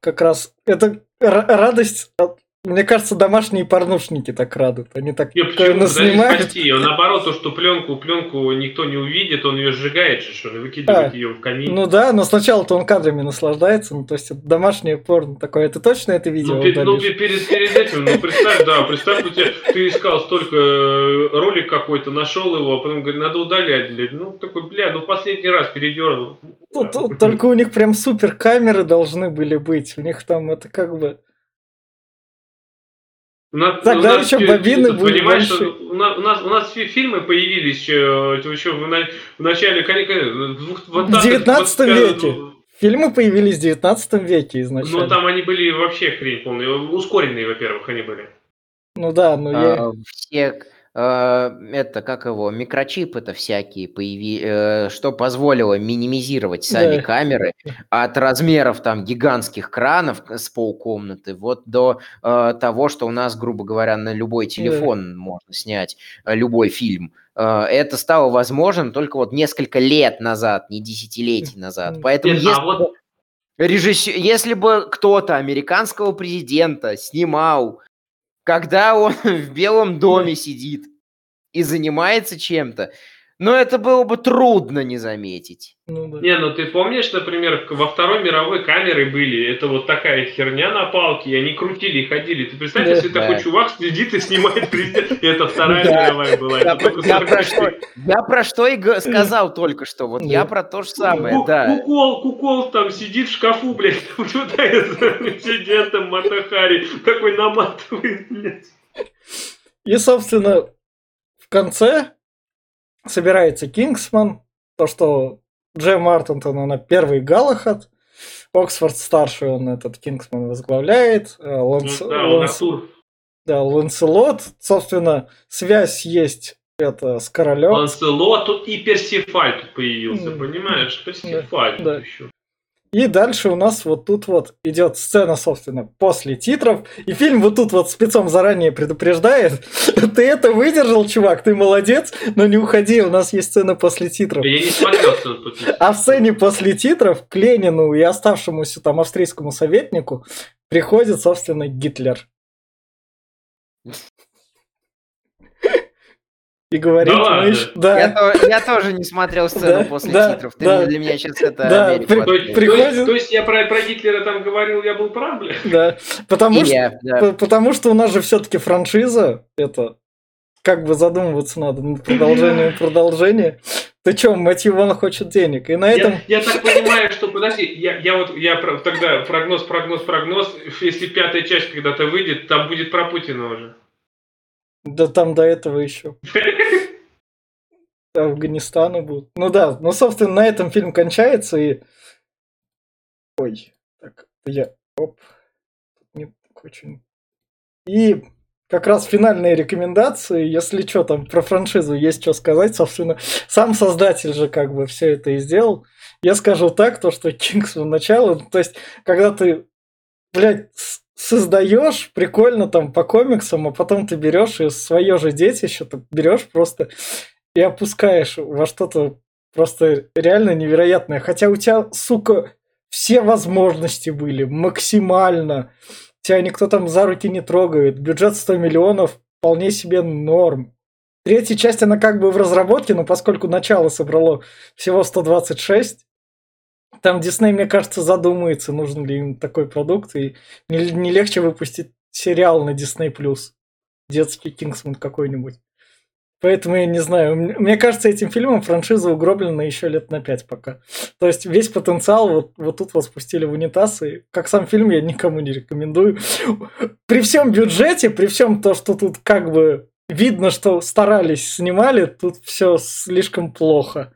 Как раз это радость. от- Мне кажется, домашние порнушники так радуют. Они так Не, почему? снимают. Он наоборот, то, что пленку, пленку никто не увидит, он ее сжигает же, что ли, выкидывает А, ее в камин. Ну да, но сначала-то он кадрами наслаждается. Ну, то есть это домашнее порно такое. Ты точно это видео Ну, пе- ну, перед, перед этим, ну, представь, да, представь, у тебя, ты искал столько э, ролик какой-то, нашел его, а потом говорит, надо удалять, блядь. Ну, такой, бля, ну, последний раз передернул. Тут- тут только у них прям супер камеры должны были быть. У них там это как бы... У нас- Тогда у нас еще бобины были понимаешь, большие. что у нас, у нас, у нас фильмы появились еще, еще в, в начале, в двух- В 20-х, 19 25-х, веке. Фильмы появились в 19 веке изначально. Ну, там они были вообще хрень полная. Ускоренные, во-первых, они были. Ну да, ну я... А, Все, э, это, как его, микрочипы-то всякие появились, что позволило минимизировать сами Да. камеры от размеров там гигантских кранов с полкомнаты вот до э, того, что у нас, грубо говоря, на любой телефон можно снять э, любой фильм. Э, Это стало возможным только вот несколько лет назад, не десятилетий назад. Поэтому Нет, если а вот Режиссер, если бы кто-то американского президента снимал, когда он *laughs* в Белом доме сидит и занимается чем-то, но это было бы трудно не заметить. ну да. Не, ну ты помнишь, например, во Второй мировой камеры были, это вот такая херня на палке, и они крутили и ходили. Ты представь, Да. если Да. такой чувак сидит и снимает *laughs* президент, и это Вторая Да. мировая была, Я, про 46-й. что, я про что и сказал только что. Вот я про то же самое, да. Кукол, Кукол там сидит в шкафу, блядь, *laughs* наблюдает за президентом Матахари, такой наматывает, блядь. И, собственно, в конце собирается Кингсман, то, что Джем Мартентон, она первый Галахад, Оксфорд старший, он этот Кингсман возглавляет, э, Ланс- Ну, да, Ланс- да, Ланселот, собственно, связь есть это с королем. Ланселот и Персифаль тут появился, М. понимаешь? Персифаль Да. тут еще. И дальше у нас вот тут вот идет сцена, собственно, после титров. И фильм вот тут вот спецом заранее предупреждает. *laughs* Ты это выдержал, чувак, ты молодец, но не уходи, у нас есть сцена после титров. Я не смотрел сцену тут. А в сцене после титров к Ленину и оставшемуся там австрийскому советнику приходит, собственно, Гитлер. И говорит, Да мы ладно? ещё- да, Я, то- я тоже не смотрел *laughs* сцену Да, после да, титров. Ты да. для меня сейчас это Да, Америку при- То есть, Приходит- есть- то есть я про, про Гитлера там говорил, я был прав, бля? да. Потому И что я, да. Потому что у нас же все-таки франшиза, это как бы задумываться надо над продолжением продолжения. Ты чё, Мэтью Вон хочет денег. И на этом... Я, я так понимаю, что, подожди, я, я вот, я тогда прогноз, прогноз, прогноз, если пятая часть когда-то выйдет, там будет про Путина уже. Да там до этого еще. *laughs* Афганистана будут. Ну да, ну, собственно, на этом фильм кончается и... Ой, так, я... Оп. Не очень... И как раз финальные рекомендации, если что, там про франшизу есть что сказать, собственно, сам создатель же как бы все это и сделал. Я скажу так, то, что Кингсман начало, то есть, когда ты, блядь, с- создаешь прикольно там по комиксам, а потом ты берешь и свое же детище, ты берешь просто и опускаешь во что-то просто реально невероятное. Хотя у тебя, сука, все возможности были максимально. Тебя никто там за руки не трогает. Бюджет 100 миллионов вполне себе норм. Третья часть, она как бы в разработке, но поскольку начало собрало всего 126, там Дисней, мне кажется, задумается, нужен ли им такой продукт, и не, не легче выпустить сериал на Disney+, детский Кингсман какой-нибудь. Поэтому я не знаю. Мне кажется, этим фильмом франшиза угроблена еще лет на пять пока. То есть весь потенциал вот, вот тут вот спустили в унитаз, и как сам фильм я никому не рекомендую. При всем бюджете, при всем то, что тут как бы видно, что старались, снимали, тут все слишком плохо.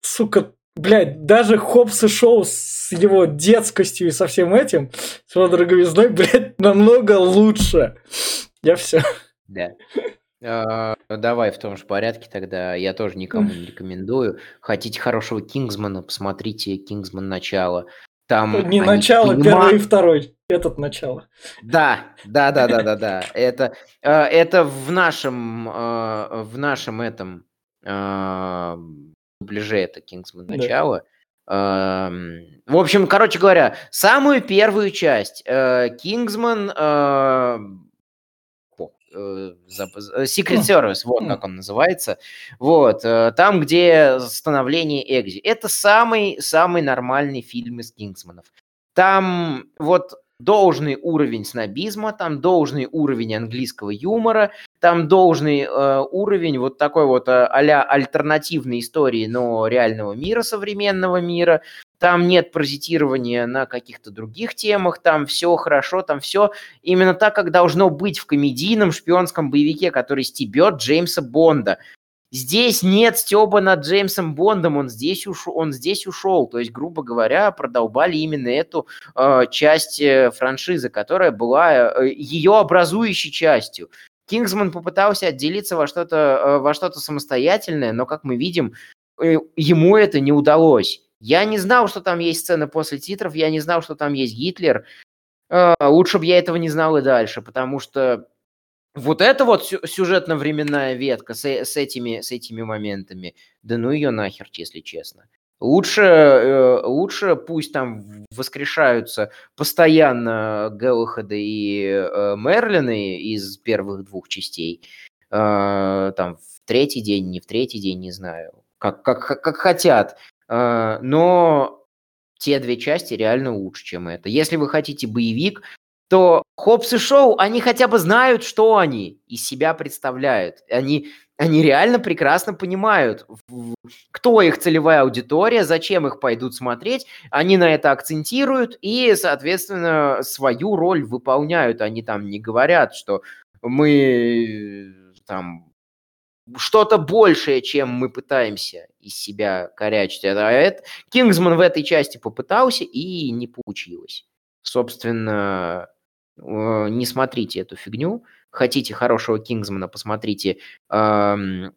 Сука, блядь, даже Хопс и Шоу с его детскостью и со всем этим, с его дороговизной, *laughs* блядь, намного лучше. Я все. Да. А, давай в том же порядке тогда. Я тоже никому не рекомендую. Хотите хорошего Кингсмана, посмотрите Кингсман начало. Там не начало, понимают... первый и второй. Этот начало. Да, да, да, да, да, да. Это, э, это в нашем, э, в нашем этом дубляже это Кингсман начало. Да. В общем, короче говоря, самую первую часть Кингсман Secret Service, вот как он называется, вот, э, там, где становление Экзи. Это самый, самый нормальный фильм из Кингсманов. Там вот должный уровень снобизма, там должный уровень английского юмора, там должный э, уровень вот такой вот э, а альтернативной истории, но реального мира, современного мира. Там нет паразитирования на каких-то других темах, там все хорошо, там все именно так, как должно быть в комедийном шпионском боевике, который стебет Джеймса Бонда. Здесь нет стеба над Джеймсом Бондом, он здесь, ушел, он здесь ушел. То есть, грубо говоря, продолбали именно эту э, часть э, франшизы, которая была э, ее образующей частью. Кингсман попытался отделиться во что-то э, во что-то самостоятельное, но, как мы видим, э, ему это не удалось. Я не знал, что там есть сцена после титров, я не знал, что там есть Гитлер. Э, лучше бы я этого не знал и дальше, потому что вот эта вот сюжетно-временная ветка с, с, этими, с этими моментами, да ну ее нахер, если честно. Лучше, э, лучше пусть там воскрешаются постоянно Гэллохэды и э, Мерлины из первых двух частей. Э, там в третий день, не в третий день, не знаю. Как, как, как хотят. Э, но те две части реально лучше, чем это. Если вы хотите боевик, то Хопс и Шоу, они хотя бы знают, что они из себя представляют. Они, они реально прекрасно понимают, кто их целевая аудитория, зачем их пойдут смотреть. Они на это акцентируют и, соответственно, свою роль выполняют. Они там не говорят, что мы там что-то большее, чем мы пытаемся из себя корячить. А это Кингсман в этой части попытался и не получилось. Собственно, не смотрите эту фигню. Хотите хорошего Кингсмана, посмотрите эм,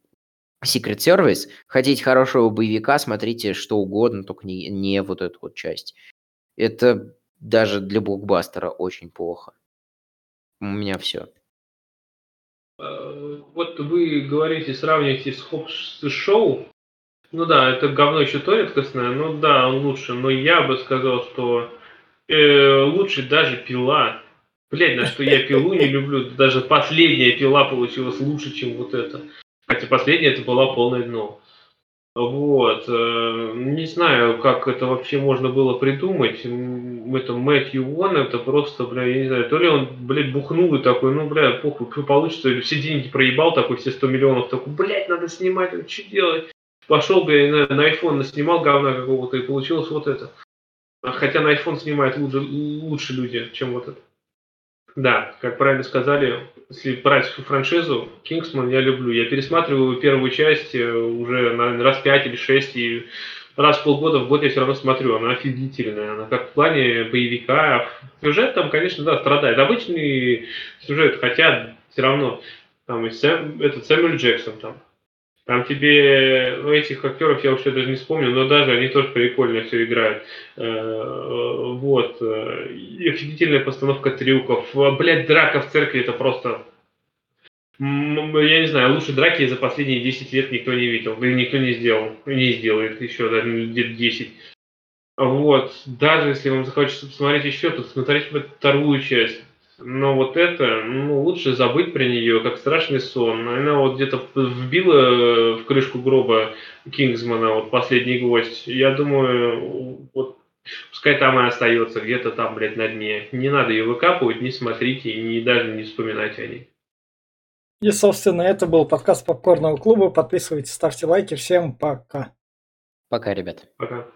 Secret Service. Хотите хорошего боевика, смотрите что угодно, только не, не вот эту вот часть. Это даже для блокбастера очень плохо. У меня все. Э, вот вы говорите, сравниваете с Хопс Шоу. Ну да, это говно еще то редкостное, ну да, он лучше. Но я бы сказал, что э, лучше даже пила. Блять, на что я пилу не люблю. Даже последняя пила получилась лучше, чем вот эта. Хотя последняя это была полное дно. Вот. Э, не знаю, как это вообще можно было придумать. Это Мэтью Вон, это просто, бля, я не знаю, то ли он, блядь, бухнул и такой, ну, бля, похуй, получится, или все деньги проебал, такой, все 100 миллионов, такой, блядь, надо снимать, что делать? Пошел, бля, на, на iPhone наснимал говна какого-то, и получилось вот это. Хотя на iPhone снимают лучше, лучше люди, чем вот это. Да, как правильно сказали, если брать франшизу, Кингсман я люблю. Я пересматриваю первую часть э, уже, наверное, раз пять или шесть, и раз в полгода в год я все равно смотрю. Она офигительная. Она как в плане боевика. Сюжет там, конечно, да, страдает. Обычный сюжет, хотя все равно там и Сэм, этот Сэмюэль Джексон там там тебе, ну, этих актеров я вообще даже не вспомню, но даже они тоже прикольно все играют. Э, вот. И офигительная постановка трюков. Блять, драка в церкви это просто... Я не знаю, лучше драки за последние 10 лет никто не видел. Или никто не сделал. Не сделает еще даже лет 10. Вот. Даже если вам захочется посмотреть еще, то смотрите вторую часть Но вот это, ну, лучше забыть про нее, как страшный сон. Она вот где-то вбила в крышку гроба Кингсмана, вот последний гвоздь. Я думаю, вот пускай там и остается, где-то там, блядь, на дне. Не надо ее выкапывать, не смотрите и не, даже не вспоминать о ней. И, собственно, это был подкаст Попкорного клуба. Подписывайтесь, ставьте лайки. Всем пока. Пока, ребят. Пока.